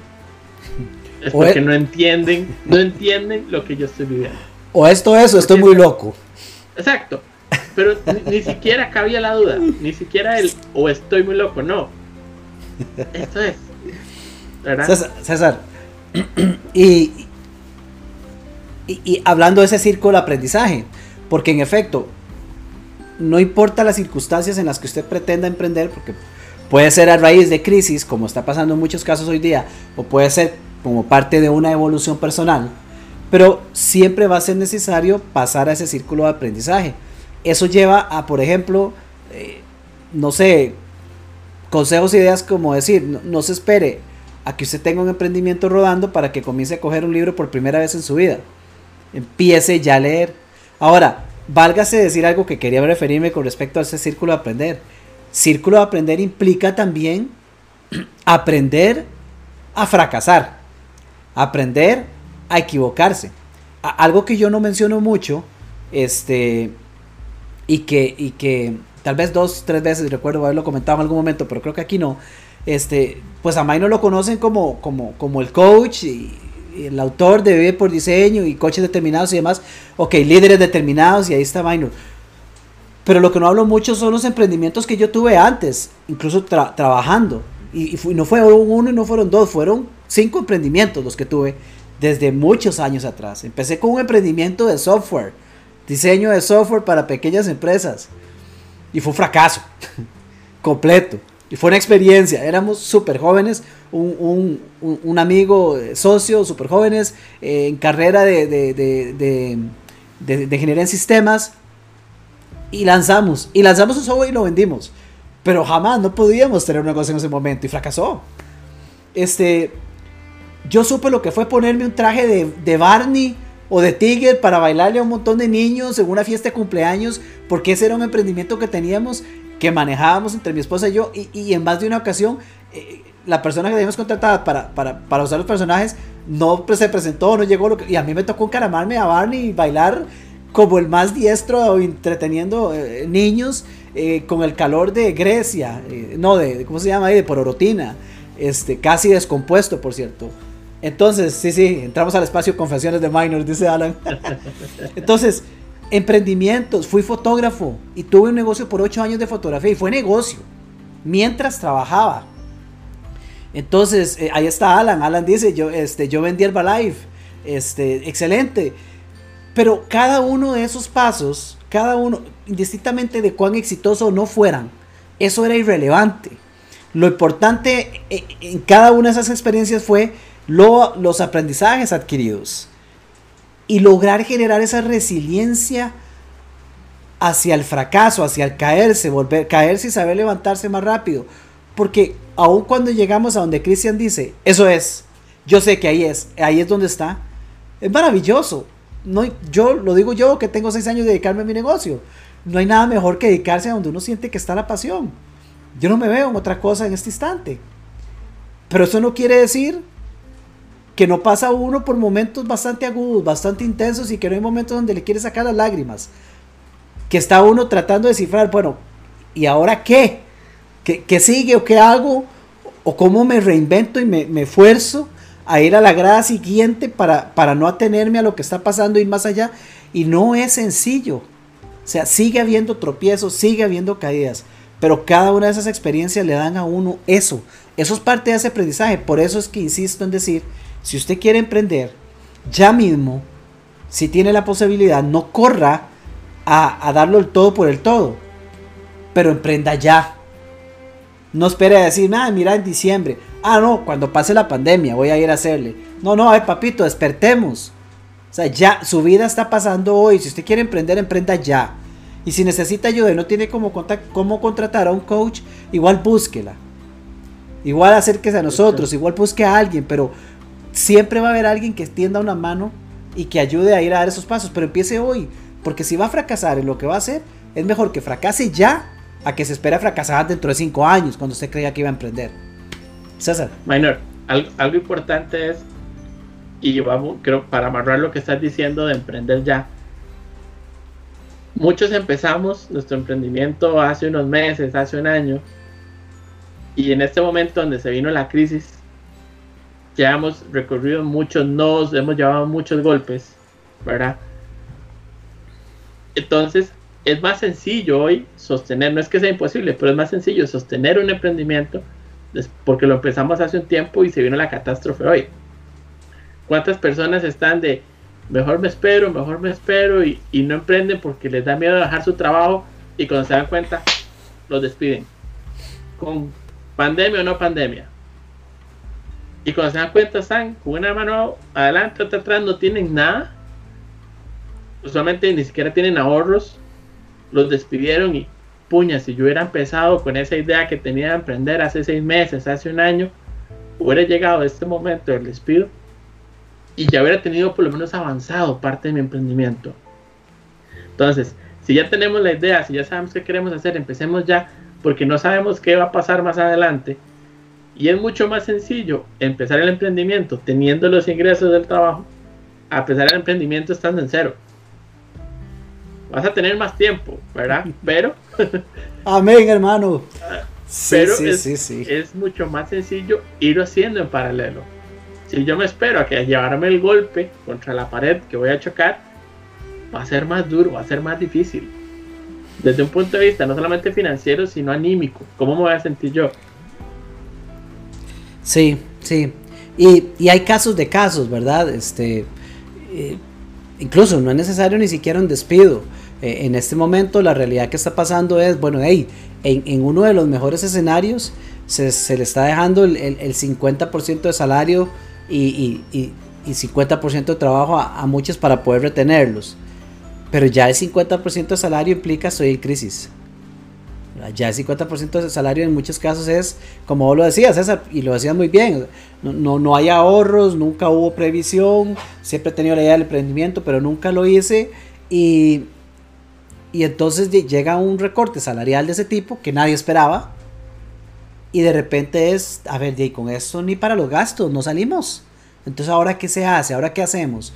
es porque no entienden, no entienden lo que yo estoy viviendo. O esto es, o estoy muy loco. Exacto. Pero ni, siquiera cabía la duda, ni siquiera el o estoy muy loco, no. Esto es. ¿verdad? César, y, y, hablando de ese círculo de aprendizaje, porque en efecto, no importa las circunstancias en las que usted pretenda emprender, porque puede ser a raíz de crisis, como está pasando en muchos casos hoy día, o puede ser como parte de una evolución personal, pero siempre va a ser necesario pasar a ese círculo de aprendizaje. Eso lleva a, por ejemplo, eh, no sé, consejos, ideas como decir, no, se espere a que usted tenga un emprendimiento rodando para que comience a coger un libro por primera vez en su vida. Empiece ya a leer. Ahora, válgase decir algo que quería referirme con respecto a ese círculo de aprender. Círculo de aprender implica también aprender a fracasar, aprender a equivocarse. algo que yo no menciono mucho, este, y que, y que tal vez dos, tres veces recuerdo haberlo comentado en algún momento, pero creo que aquí no. Este, pues a no lo conocen como, como, como el coach y, el autor de Vive por Diseño y coches determinados y demás. Ok, líderes determinados y ahí está Minor. Pero lo que no hablo mucho son los emprendimientos que yo tuve antes, incluso trabajando. Y, y, no fueron uno y no fueron dos, fueron cinco emprendimientos los que tuve desde muchos años atrás. Empecé con un emprendimiento de software, diseño de software para pequeñas empresas. Y fue un fracaso completo. Y fue una experiencia. Éramos súper jóvenes, un, amigo eh, socio, súper jóvenes, eh, en carrera de, de, ingeniería en sistemas. Y lanzamos. Y lanzamos un software y lo vendimos. Pero jamás no podíamos tener una cosa en ese momento. Y fracasó. Este, yo supe lo que fue ponerme un traje de, Barney o de Tiger para bailarle a un montón de niños en una fiesta de cumpleaños, porque ese era un emprendimiento que teníamos, que manejábamos entre mi esposa y yo, y, en más de una ocasión, eh, la persona que teníamos contratada para, para, usar los personajes no se presentó, no llegó, y a mí me tocó encaramarme a Barney y bailar como el más diestro, entreteniendo eh, niños eh, con el calor de Grecia, no, de, ¿cómo se llama ahí? De pororotina, este, casi descompuesto, por cierto. Entonces, sí, sí, entramos al espacio Confesiones de Minor, dice Alan. Entonces, emprendimientos, fui fotógrafo y tuve un negocio por ocho años de fotografía y fue negocio mientras trabajaba. Entonces, eh, ahí está Alan. Alan dice, yo, este, yo vendí Herbalife. Este, excelente. Pero cada uno de esos pasos, cada uno, indistintamente de cuán exitoso no fueran, eso era irrelevante. Lo importante eh, en cada una de esas experiencias fue los aprendizajes adquiridos y lograr generar esa resiliencia hacia el fracaso, hacia el caerse, volver, caerse y saber levantarse más rápido. Porque aun cuando llegamos a donde Cristian dice, eso es, yo sé que ahí es, ahí es donde está, es maravilloso. No, yo lo digo yo que tengo seis años de dedicarme a mi negocio. No hay nada mejor que dedicarse a donde uno siente que está la pasión. Yo no me veo en otra cosa en este instante. Pero eso no quiere decir que no pasa uno por momentos bastante agudos, bastante intensos y que no hay momentos donde le quiere sacar las lágrimas. Que está uno tratando de descifrar, bueno, ¿y ahora qué? ¿Qué, sigue o qué hago? ¿O cómo me reinvento y me, me esfuerzo a ir a la grada siguiente para, para no atenerme a lo que está pasando, ir más allá. Y no es sencillo. O sea, sigue habiendo tropiezos, sigue habiendo caídas. Pero cada una de esas experiencias le dan a uno eso. Eso es parte de ese aprendizaje. Por eso es que insisto en decir, si usted quiere emprender, ya mismo, si tiene la posibilidad, no corra a, darlo el todo por el todo. Pero emprenda ya. No espere a decir, nada, mira en diciembre. Ah, no, cuando pase la pandemia voy a ir a hacerle. No, no, ay papito, despertemos. O sea, ya, su vida está pasando hoy. Si usted quiere emprender, emprenda ya. Y si necesita ayuda y no tiene cómo, cómo contratar a un coach, igual búsquela. Igual acérquese a nosotros, igual busque a alguien, pero siempre va a haber alguien que extienda una mano y que ayude a ir a dar esos pasos. Pero empiece hoy, porque si va a fracasar en lo que va a hacer, es mejor que fracase ya a que se espere a fracasar dentro de cinco años, cuando usted creía que iba a emprender. César. Minor, algo, algo importante es, y vamos, creo, para amarrar lo que estás diciendo de emprender ya, muchos empezamos nuestro emprendimiento hace unos meses, hace un año, y en este momento donde se vino la crisis, ya hemos recorrido muchos nodos, hemos llevado muchos golpes, ¿verdad? Entonces, es más sencillo hoy sostener, no es que sea imposible, pero es más sencillo sostener un emprendimiento porque lo empezamos hace un tiempo y se vino la catástrofe hoy. ¿Cuántas personas están de mejor me espero, mejor me espero y, no emprenden porque les da miedo dejar su trabajo y cuando se dan cuenta los despiden. Con pandemia o no pandemia. Y cuando se dan cuenta están con una mano adelante, otra atrás, no tienen nada. Usualmente ni siquiera tienen ahorros. Los despidieron y puña, si yo hubiera empezado con esa idea que tenía de emprender hace seis meses, hace un año, hubiera llegado a este momento del despido y ya hubiera tenido por lo menos avanzado parte de mi emprendimiento. Entonces, si ya tenemos la idea, si ya sabemos qué queremos hacer, empecemos ya, porque no sabemos qué va a pasar más adelante. Y es mucho más sencillo empezar el emprendimiento teniendo los ingresos del trabajo, a empezar el emprendimiento estando en cero. Vas a tener más tiempo, ¿verdad? Pero... Amén, hermano. Pero es, es mucho más sencillo ir haciendo en paralelo si yo me espero a que llevarme el golpe contra la pared que voy a chocar, va a ser más duro, va a ser más difícil. Desde un punto de vista no solamente financiero, sino anímico. ¿Cómo me voy a sentir yo? Sí, sí. Y, hay casos de casos, ¿verdad? Este, eh, incluso no es necesario ni siquiera un despido. Eh, en este momento la realidad que está pasando es, bueno, hey, en, uno de los mejores escenarios se, le está dejando el, el, el 50% de salario y, y, y 50% de trabajo a, muchos para poder retenerlos. Pero ya el 50% de salario implica soy en crisis. Ya el 50% de salario en muchos casos es, como vos lo decías, César, y lo decías muy bien, no, no, no, hay ahorros, nunca hubo previsión, siempre he tenido la idea del emprendimiento, pero nunca lo hice. Y, y entonces llega un recorte salarial de ese tipo que nadie esperaba y de repente es, a ver, y con esto ni para los gastos, no salimos. Entonces, ¿ahora qué se hace? ¿Ahora qué hacemos?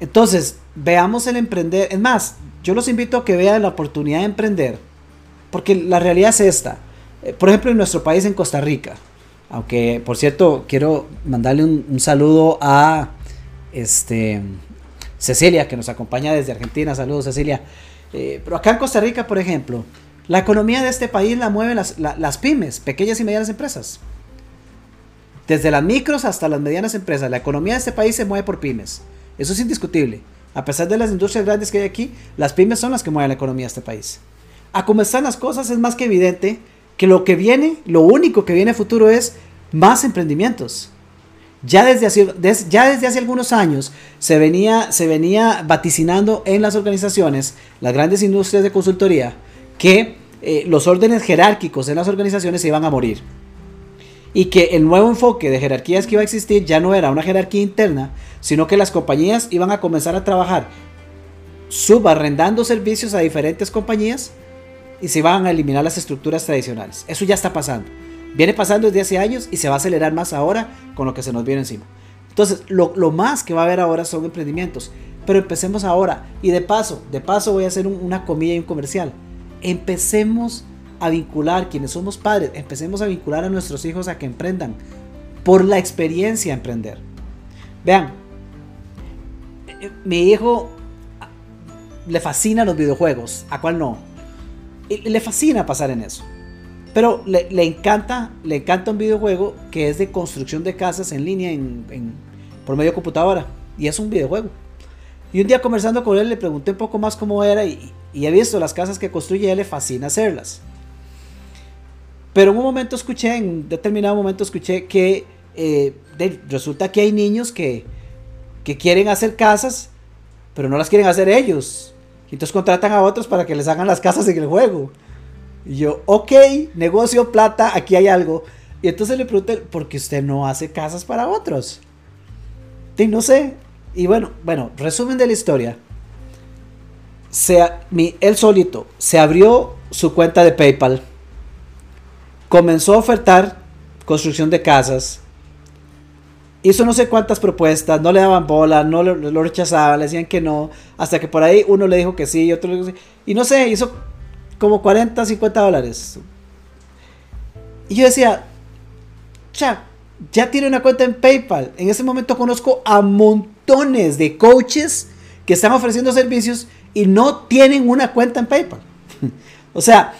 Entonces, veamos el emprender. Es más, yo los invito a que vean la oportunidad de emprender. Porque la realidad es esta. Eh, por ejemplo, en nuestro país, en Costa Rica. Aunque, por cierto, quiero mandarle un, saludo a este, Cecilia, que nos acompaña desde Argentina. Saludos, Cecilia. Eh, pero acá en Costa Rica, por ejemplo, la economía de este país la mueven las, pymes, pequeñas y medianas empresas. Desde las micros hasta las medianas empresas, la economía de este país se mueve por pymes. Eso es indiscutible. A pesar de las industrias grandes que hay aquí, las pymes son las que mueven la economía de este país. A cómo están las cosas es más que evidente que lo que viene, lo único que viene a futuro es más emprendimientos. Ya desde, hace, ya desde hace algunos años se venía, se venía vaticinando en las organizaciones, las grandes industrias de consultoría, que eh, los órdenes jerárquicos en las organizaciones se iban a morir. Y que el nuevo enfoque de jerarquías que iba a existir ya no era una jerarquía interna, sino que las compañías iban a comenzar a trabajar subarrendando servicios a diferentes compañías y se iban a eliminar las estructuras tradicionales. Eso ya está pasando. Viene pasando desde hace años y se va a acelerar más ahora con lo que se nos viene encima. Entonces, lo, más que va a haber ahora son emprendimientos. Pero empecemos ahora. Y de paso, de paso voy a hacer una comida y un comercial empecemos a vincular, quienes somos padres, empecemos a vincular a nuestros hijos a que emprendan. por la experiencia emprender. Vean, mi hijo le fascina los videojuegos, ¿a cuál no? Le fascina pasar en eso. Pero le, encanta, le encanta un videojuego que es de construcción de casas en línea en, por medio de computadora. Y es un videojuego. Y un día conversando con él le pregunté un poco más cómo era y, he visto las casas que construye y a él le fascina hacerlas. Pero en un momento escuché, en determinado momento escuché que eh, resulta que hay niños que, que quieren hacer casas, pero no las quieren hacer ellos. Y entonces contratan a otros para que les hagan las casas en el juego. Y yo, ok, negocio, plata, aquí hay algo. Y entonces le pregunté, ¿por qué usted no hace casas para otros? Y no sé. Y bueno, bueno, resumen de la historia. Se, mi, él solito se abrió su cuenta de PayPal. Comenzó a ofertar construcción de casas. Hizo no sé cuántas propuestas, no le daban bola, no lo, rechazaban, le decían que no. Hasta que por ahí uno le dijo que sí y otro le dijo que sí. Y no sé, hizo como 40, 50 dólares. Y yo decía, cha, ya tiene una cuenta en PayPal. En ese momento conozco a montones de coaches que están ofreciendo servicios y no tienen una cuenta en PayPal. o sea,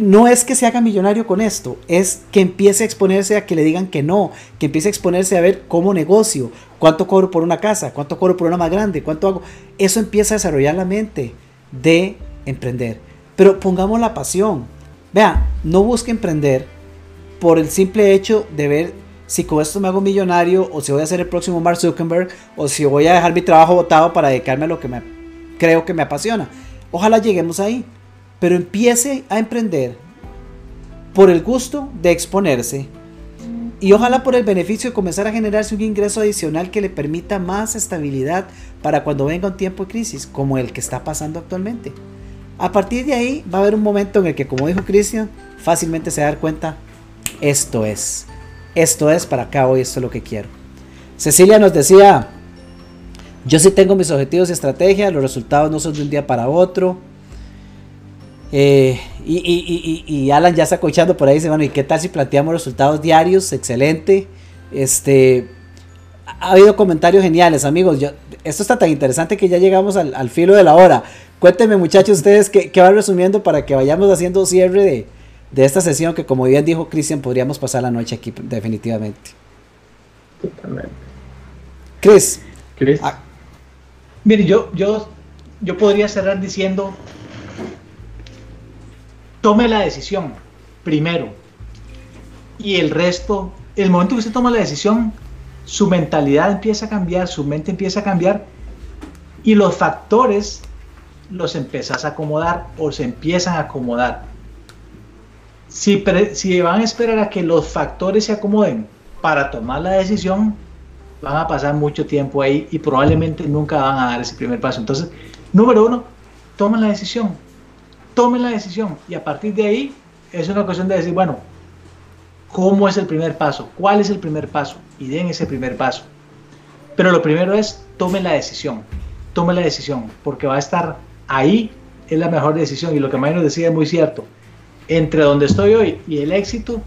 no es que se haga millonario con esto, es que empiece a exponerse a que le digan que no, que empiece a exponerse a ver cómo negocio, cuánto cobro por una casa, cuánto cobro por una más grande, cuánto hago. Eso empieza a desarrollar la mente de emprender. Pero pongamos la pasión. Vea, no busque emprender por el simple hecho de ver si con esto me hago millonario o si voy a ser el próximo Mark Zuckerberg o si voy a dejar mi trabajo botado para dedicarme a lo que me, creo que me apasiona. Ojalá lleguemos ahí. Pero empiece a emprender por el gusto de exponerse y ojalá por el beneficio de comenzar a generarse un ingreso adicional que le permita más estabilidad para cuando venga un tiempo de crisis como el que está pasando actualmente. A partir de ahí va a haber un momento en el que, como dijo Cristian, fácilmente se va a dar cuenta, esto es, esto es para acá hoy, esto es lo que quiero. Cecilia nos decía, yo sí tengo mis objetivos y estrategias, los resultados no son de un día para otro. Eh, y, Alan ya está escuchando por ahí, dice, bueno, ¿y qué tal si planteamos resultados diarios? Excelente. Este, ha habido comentarios geniales, amigos. Yo, esto está tan interesante que ya llegamos al, filo de la hora. Cuéntenme, muchachos, ustedes qué, van resumiendo para que vayamos haciendo cierre de, de esta sesión que, como bien dijo Cristian, podríamos pasar la noche aquí definitivamente. Totalmente. Chris. Chris. Ah. mire, yo, yo, yo podría cerrar diciendo, tome la decisión primero y el resto, el momento que usted toma la decisión, su mentalidad empieza a cambiar, su mente empieza a cambiar y los factores los empiezas a acomodar o se empiezan a acomodar. Si, si van a esperar a que los factores se acomoden para tomar la decisión, van a pasar mucho tiempo ahí y probablemente nunca van a dar ese primer paso. Entonces, número uno, tomen la decisión. Tomen la decisión y a partir de ahí es una cuestión de decir, bueno, ¿cómo es el primer paso? ¿Cuál es el primer paso? y den ese primer paso. Pero lo primero es, tome la decisión, tome la decisión, porque va a estar ahí, es la mejor decisión. Y lo que Mayno decía es muy cierto. Entre donde estoy hoy y el éxito,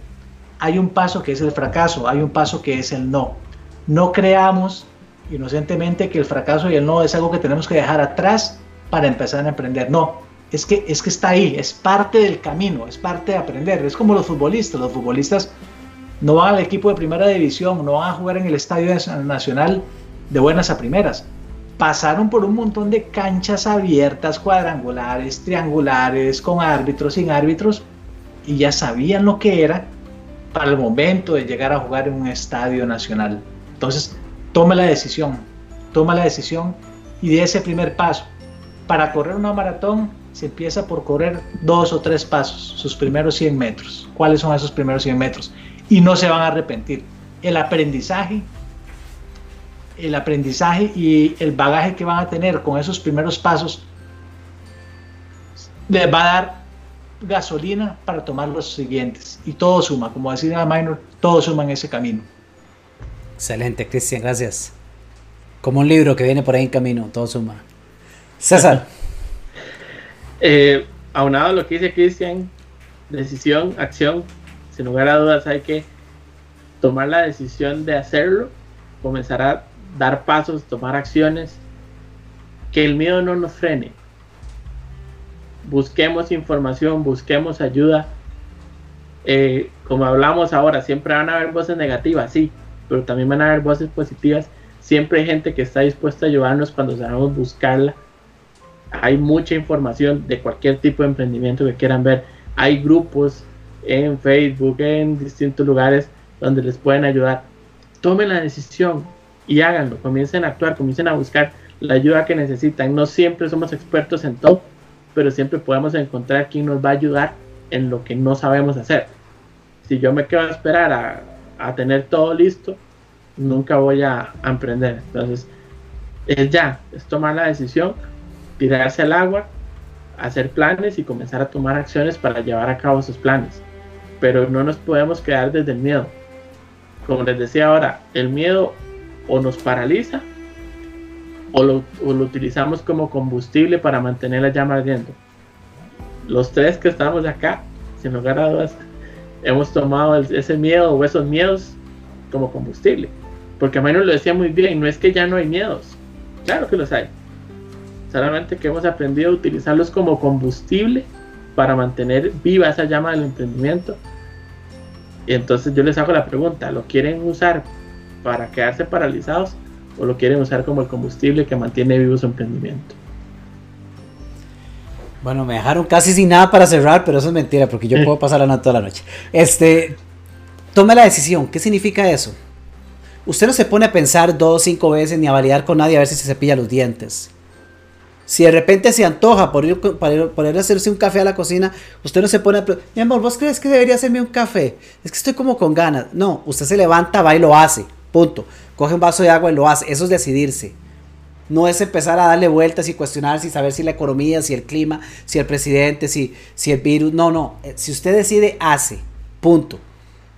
hay un paso que es el fracaso, hay un paso que es el no. No creamos inocentemente que el fracaso y el no es algo que tenemos que dejar atrás para empezar a emprender. No, es que, es que está ahí, es parte del camino, es parte de aprender. Es como los futbolistas. Los futbolistas no van al equipo de primera división, no van a jugar en el Estadio Nacional de buenas a primeras. Pasaron por un montón de canchas abiertas, cuadrangulares, triangulares, con árbitros, sin árbitros, y ya sabían lo que era para el momento de llegar a jugar en un estadio nacional. Entonces, tome la decisión, toma la decisión y de ese primer paso. Para correr una maratón se empieza por correr dos o tres pasos, sus primeros 100 metros. ¿Cuáles son esos primeros 100 metros? y no se van a arrepentir. El aprendizaje, el aprendizaje y el bagaje que van a tener con esos primeros pasos les va a dar gasolina para tomar los siguientes. Y todo suma, como decía Minor, todo suma en ese camino. Excelente, Cristian, gracias. Como un libro que viene por ahí en camino, todo suma. César. eh, aunado a lo que dice Cristian, decisión, acción, sin lugar a dudas hay que tomar la decisión de hacerlo, comenzar a dar pasos, tomar acciones, que el miedo no nos frene. Busquemos información, busquemos ayuda. Eh, como hablamos ahora, siempre van a haber voces negativas, sí, pero también van a haber voces positivas. Siempre hay gente que está dispuesta a ayudarnos cuando sabemos buscarla. Hay mucha información de cualquier tipo de emprendimiento que quieran ver. Hay grupos en Facebook, en distintos lugares donde les pueden ayudar. Tomen la decisión y háganlo. Comiencen a actuar, comiencen a buscar la ayuda que necesitan. No siempre somos expertos en todo, pero siempre podemos encontrar quien nos va a ayudar en lo que no sabemos hacer. Si yo me quedo a esperar a, tener todo listo, nunca voy a, a, emprender. Entonces, es ya, es tomar la decisión, tirarse al agua, hacer planes y comenzar a tomar acciones para llevar a cabo esos planes. Pero no nos podemos quedar desde el miedo. Como les decía ahora, el miedo o nos paraliza o lo, utilizamos como combustible para mantener la llama ardiendo. Los tres que estamos acá, sin lugar a dudas, hemos tomado ese miedo o esos miedos como combustible. Porque menos lo decía muy bien, no es que ya no hay miedos, claro que los hay. Solamente que hemos aprendido a utilizarlos como combustible para mantener viva esa llama del emprendimiento. Y entonces yo les hago la pregunta, ¿lo quieren usar para quedarse paralizados o lo quieren usar como el combustible que mantiene vivo su emprendimiento. Bueno, me dejaron casi sin nada para cerrar, pero eso es mentira, porque yo puedo pasar la toda la noche. Este, tome la decisión. ¿Qué significa eso? Usted no se pone a pensar dos o cinco veces ni a validar con nadie a ver si se cepilla los dientes. Si de repente se antoja por ir, para ir, ir a hacerse un café a la cocina, usted no se pone a... Mi amor, ¿vos crees que debería hacerme un café? Es que estoy como con ganas. No, usted se levanta, va y lo hace. Punto. Coge un vaso de agua y lo hace. Eso es decidirse. No es empezar a darle vueltas y cuestionar si saber si la economía, si el clima, si el presidente, si, si el virus. No, no. Eh, si usted decide, hace. Punto.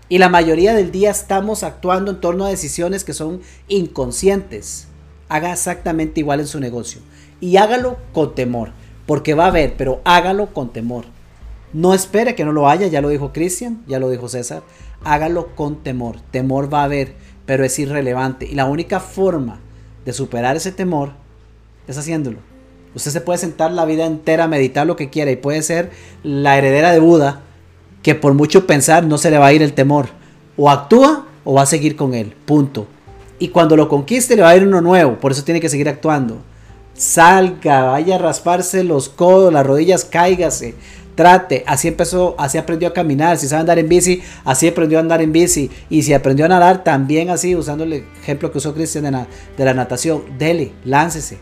Y la mayoría del día estamos actuando en torno a decisiones que son inconscientes. Haga exactamente igual en su negocio. Y hágalo con temor. Porque va a haber, pero hágalo con temor. No espere que no lo haya, ya lo dijo Cristian, ya lo dijo César. Hágalo con temor. Temor va a haber pero es irrelevante. Y la única forma de superar ese temor es haciéndolo. Usted se puede sentar la vida entera a meditar lo que quiera y puede ser la heredera de Buda que por mucho pensar no se le va a ir el temor. O actúa o va a seguir con él. Punto. Y cuando lo conquiste le va a ir uno nuevo. Por eso tiene que seguir actuando. Salga, vaya a rasparse los codos, las rodillas, cáigase trate, así empezó, así aprendió a caminar, si sabe andar en bici, así aprendió a andar en bici, y si aprendió a nadar, también así, usando el ejemplo que usó Cristian de, la, natación, dele, láncese,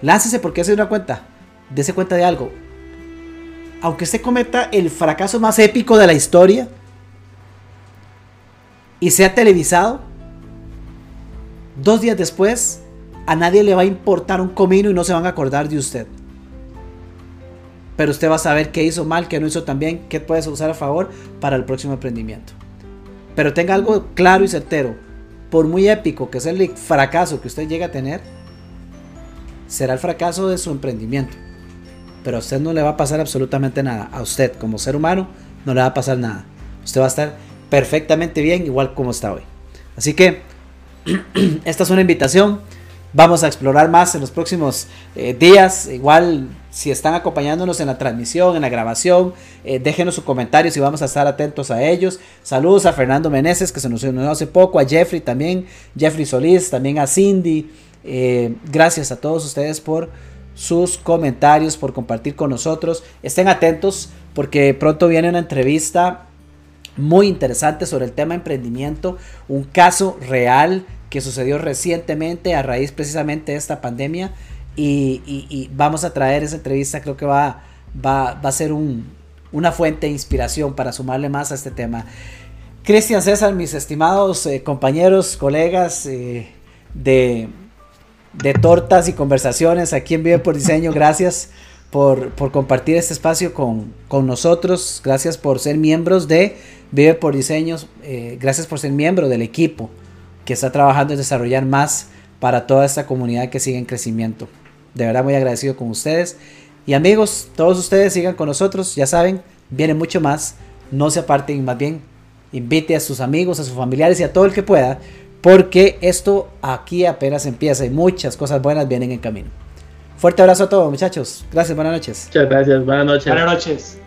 láncese porque hace una cuenta, dése cuenta de algo, aunque usted cometa el fracaso más épico de la historia, y sea televisado, dos días después, a nadie le va a importar un comino y no se van a acordar de usted pero usted va a saber qué hizo mal, qué no hizo tan bien, qué puedes usar a favor para el próximo emprendimiento. Pero tenga algo claro y certero. Por muy épico que sea el fracaso que usted llegue a tener, será el fracaso de su emprendimiento. Pero a usted no le va a pasar absolutamente nada. A usted como ser humano no le va a pasar nada. Usted va a estar perfectamente bien igual como está hoy. Así que esta es una invitación. Vamos a explorar más en los próximos eh, días. Igual si están acompañándonos en la transmisión, en la grabación, eh, déjenos sus comentarios y vamos a estar atentos a ellos. Saludos a Fernando Meneses, que se nos unió hace poco, a Jeffrey también, Jeffrey Solís, también a Cindy. Eh, gracias a todos ustedes por sus comentarios, por compartir con nosotros. Estén atentos porque pronto viene una entrevista muy interesante sobre el tema emprendimiento, un caso real que sucedió recientemente a raíz precisamente de esta pandemia. Y, vamos a traer esa entrevista, creo que va, va, a ser una fuente de inspiración para sumarle más a este tema. Cristian César, mis estimados eh, compañeros, colegas eh, de, de, tortas y conversaciones aquí en Vive por Diseño, gracias por, por compartir este espacio con, con, nosotros, gracias por ser miembros de Vive por Diseño, eh, gracias por ser miembro del equipo que está trabajando en desarrollar más para toda esta comunidad que sigue en crecimiento. De verdad muy agradecido con ustedes. Y amigos, todos ustedes sigan con nosotros, ya saben, viene mucho más. No se aparten, más bien invite a sus amigos, a sus familiares y a todo el que pueda, porque esto aquí apenas empieza y muchas cosas buenas vienen en camino. Fuerte abrazo a todos muchachos. Gracias, buenas noches. Muchas gracias, buenas noches. Buenas noches.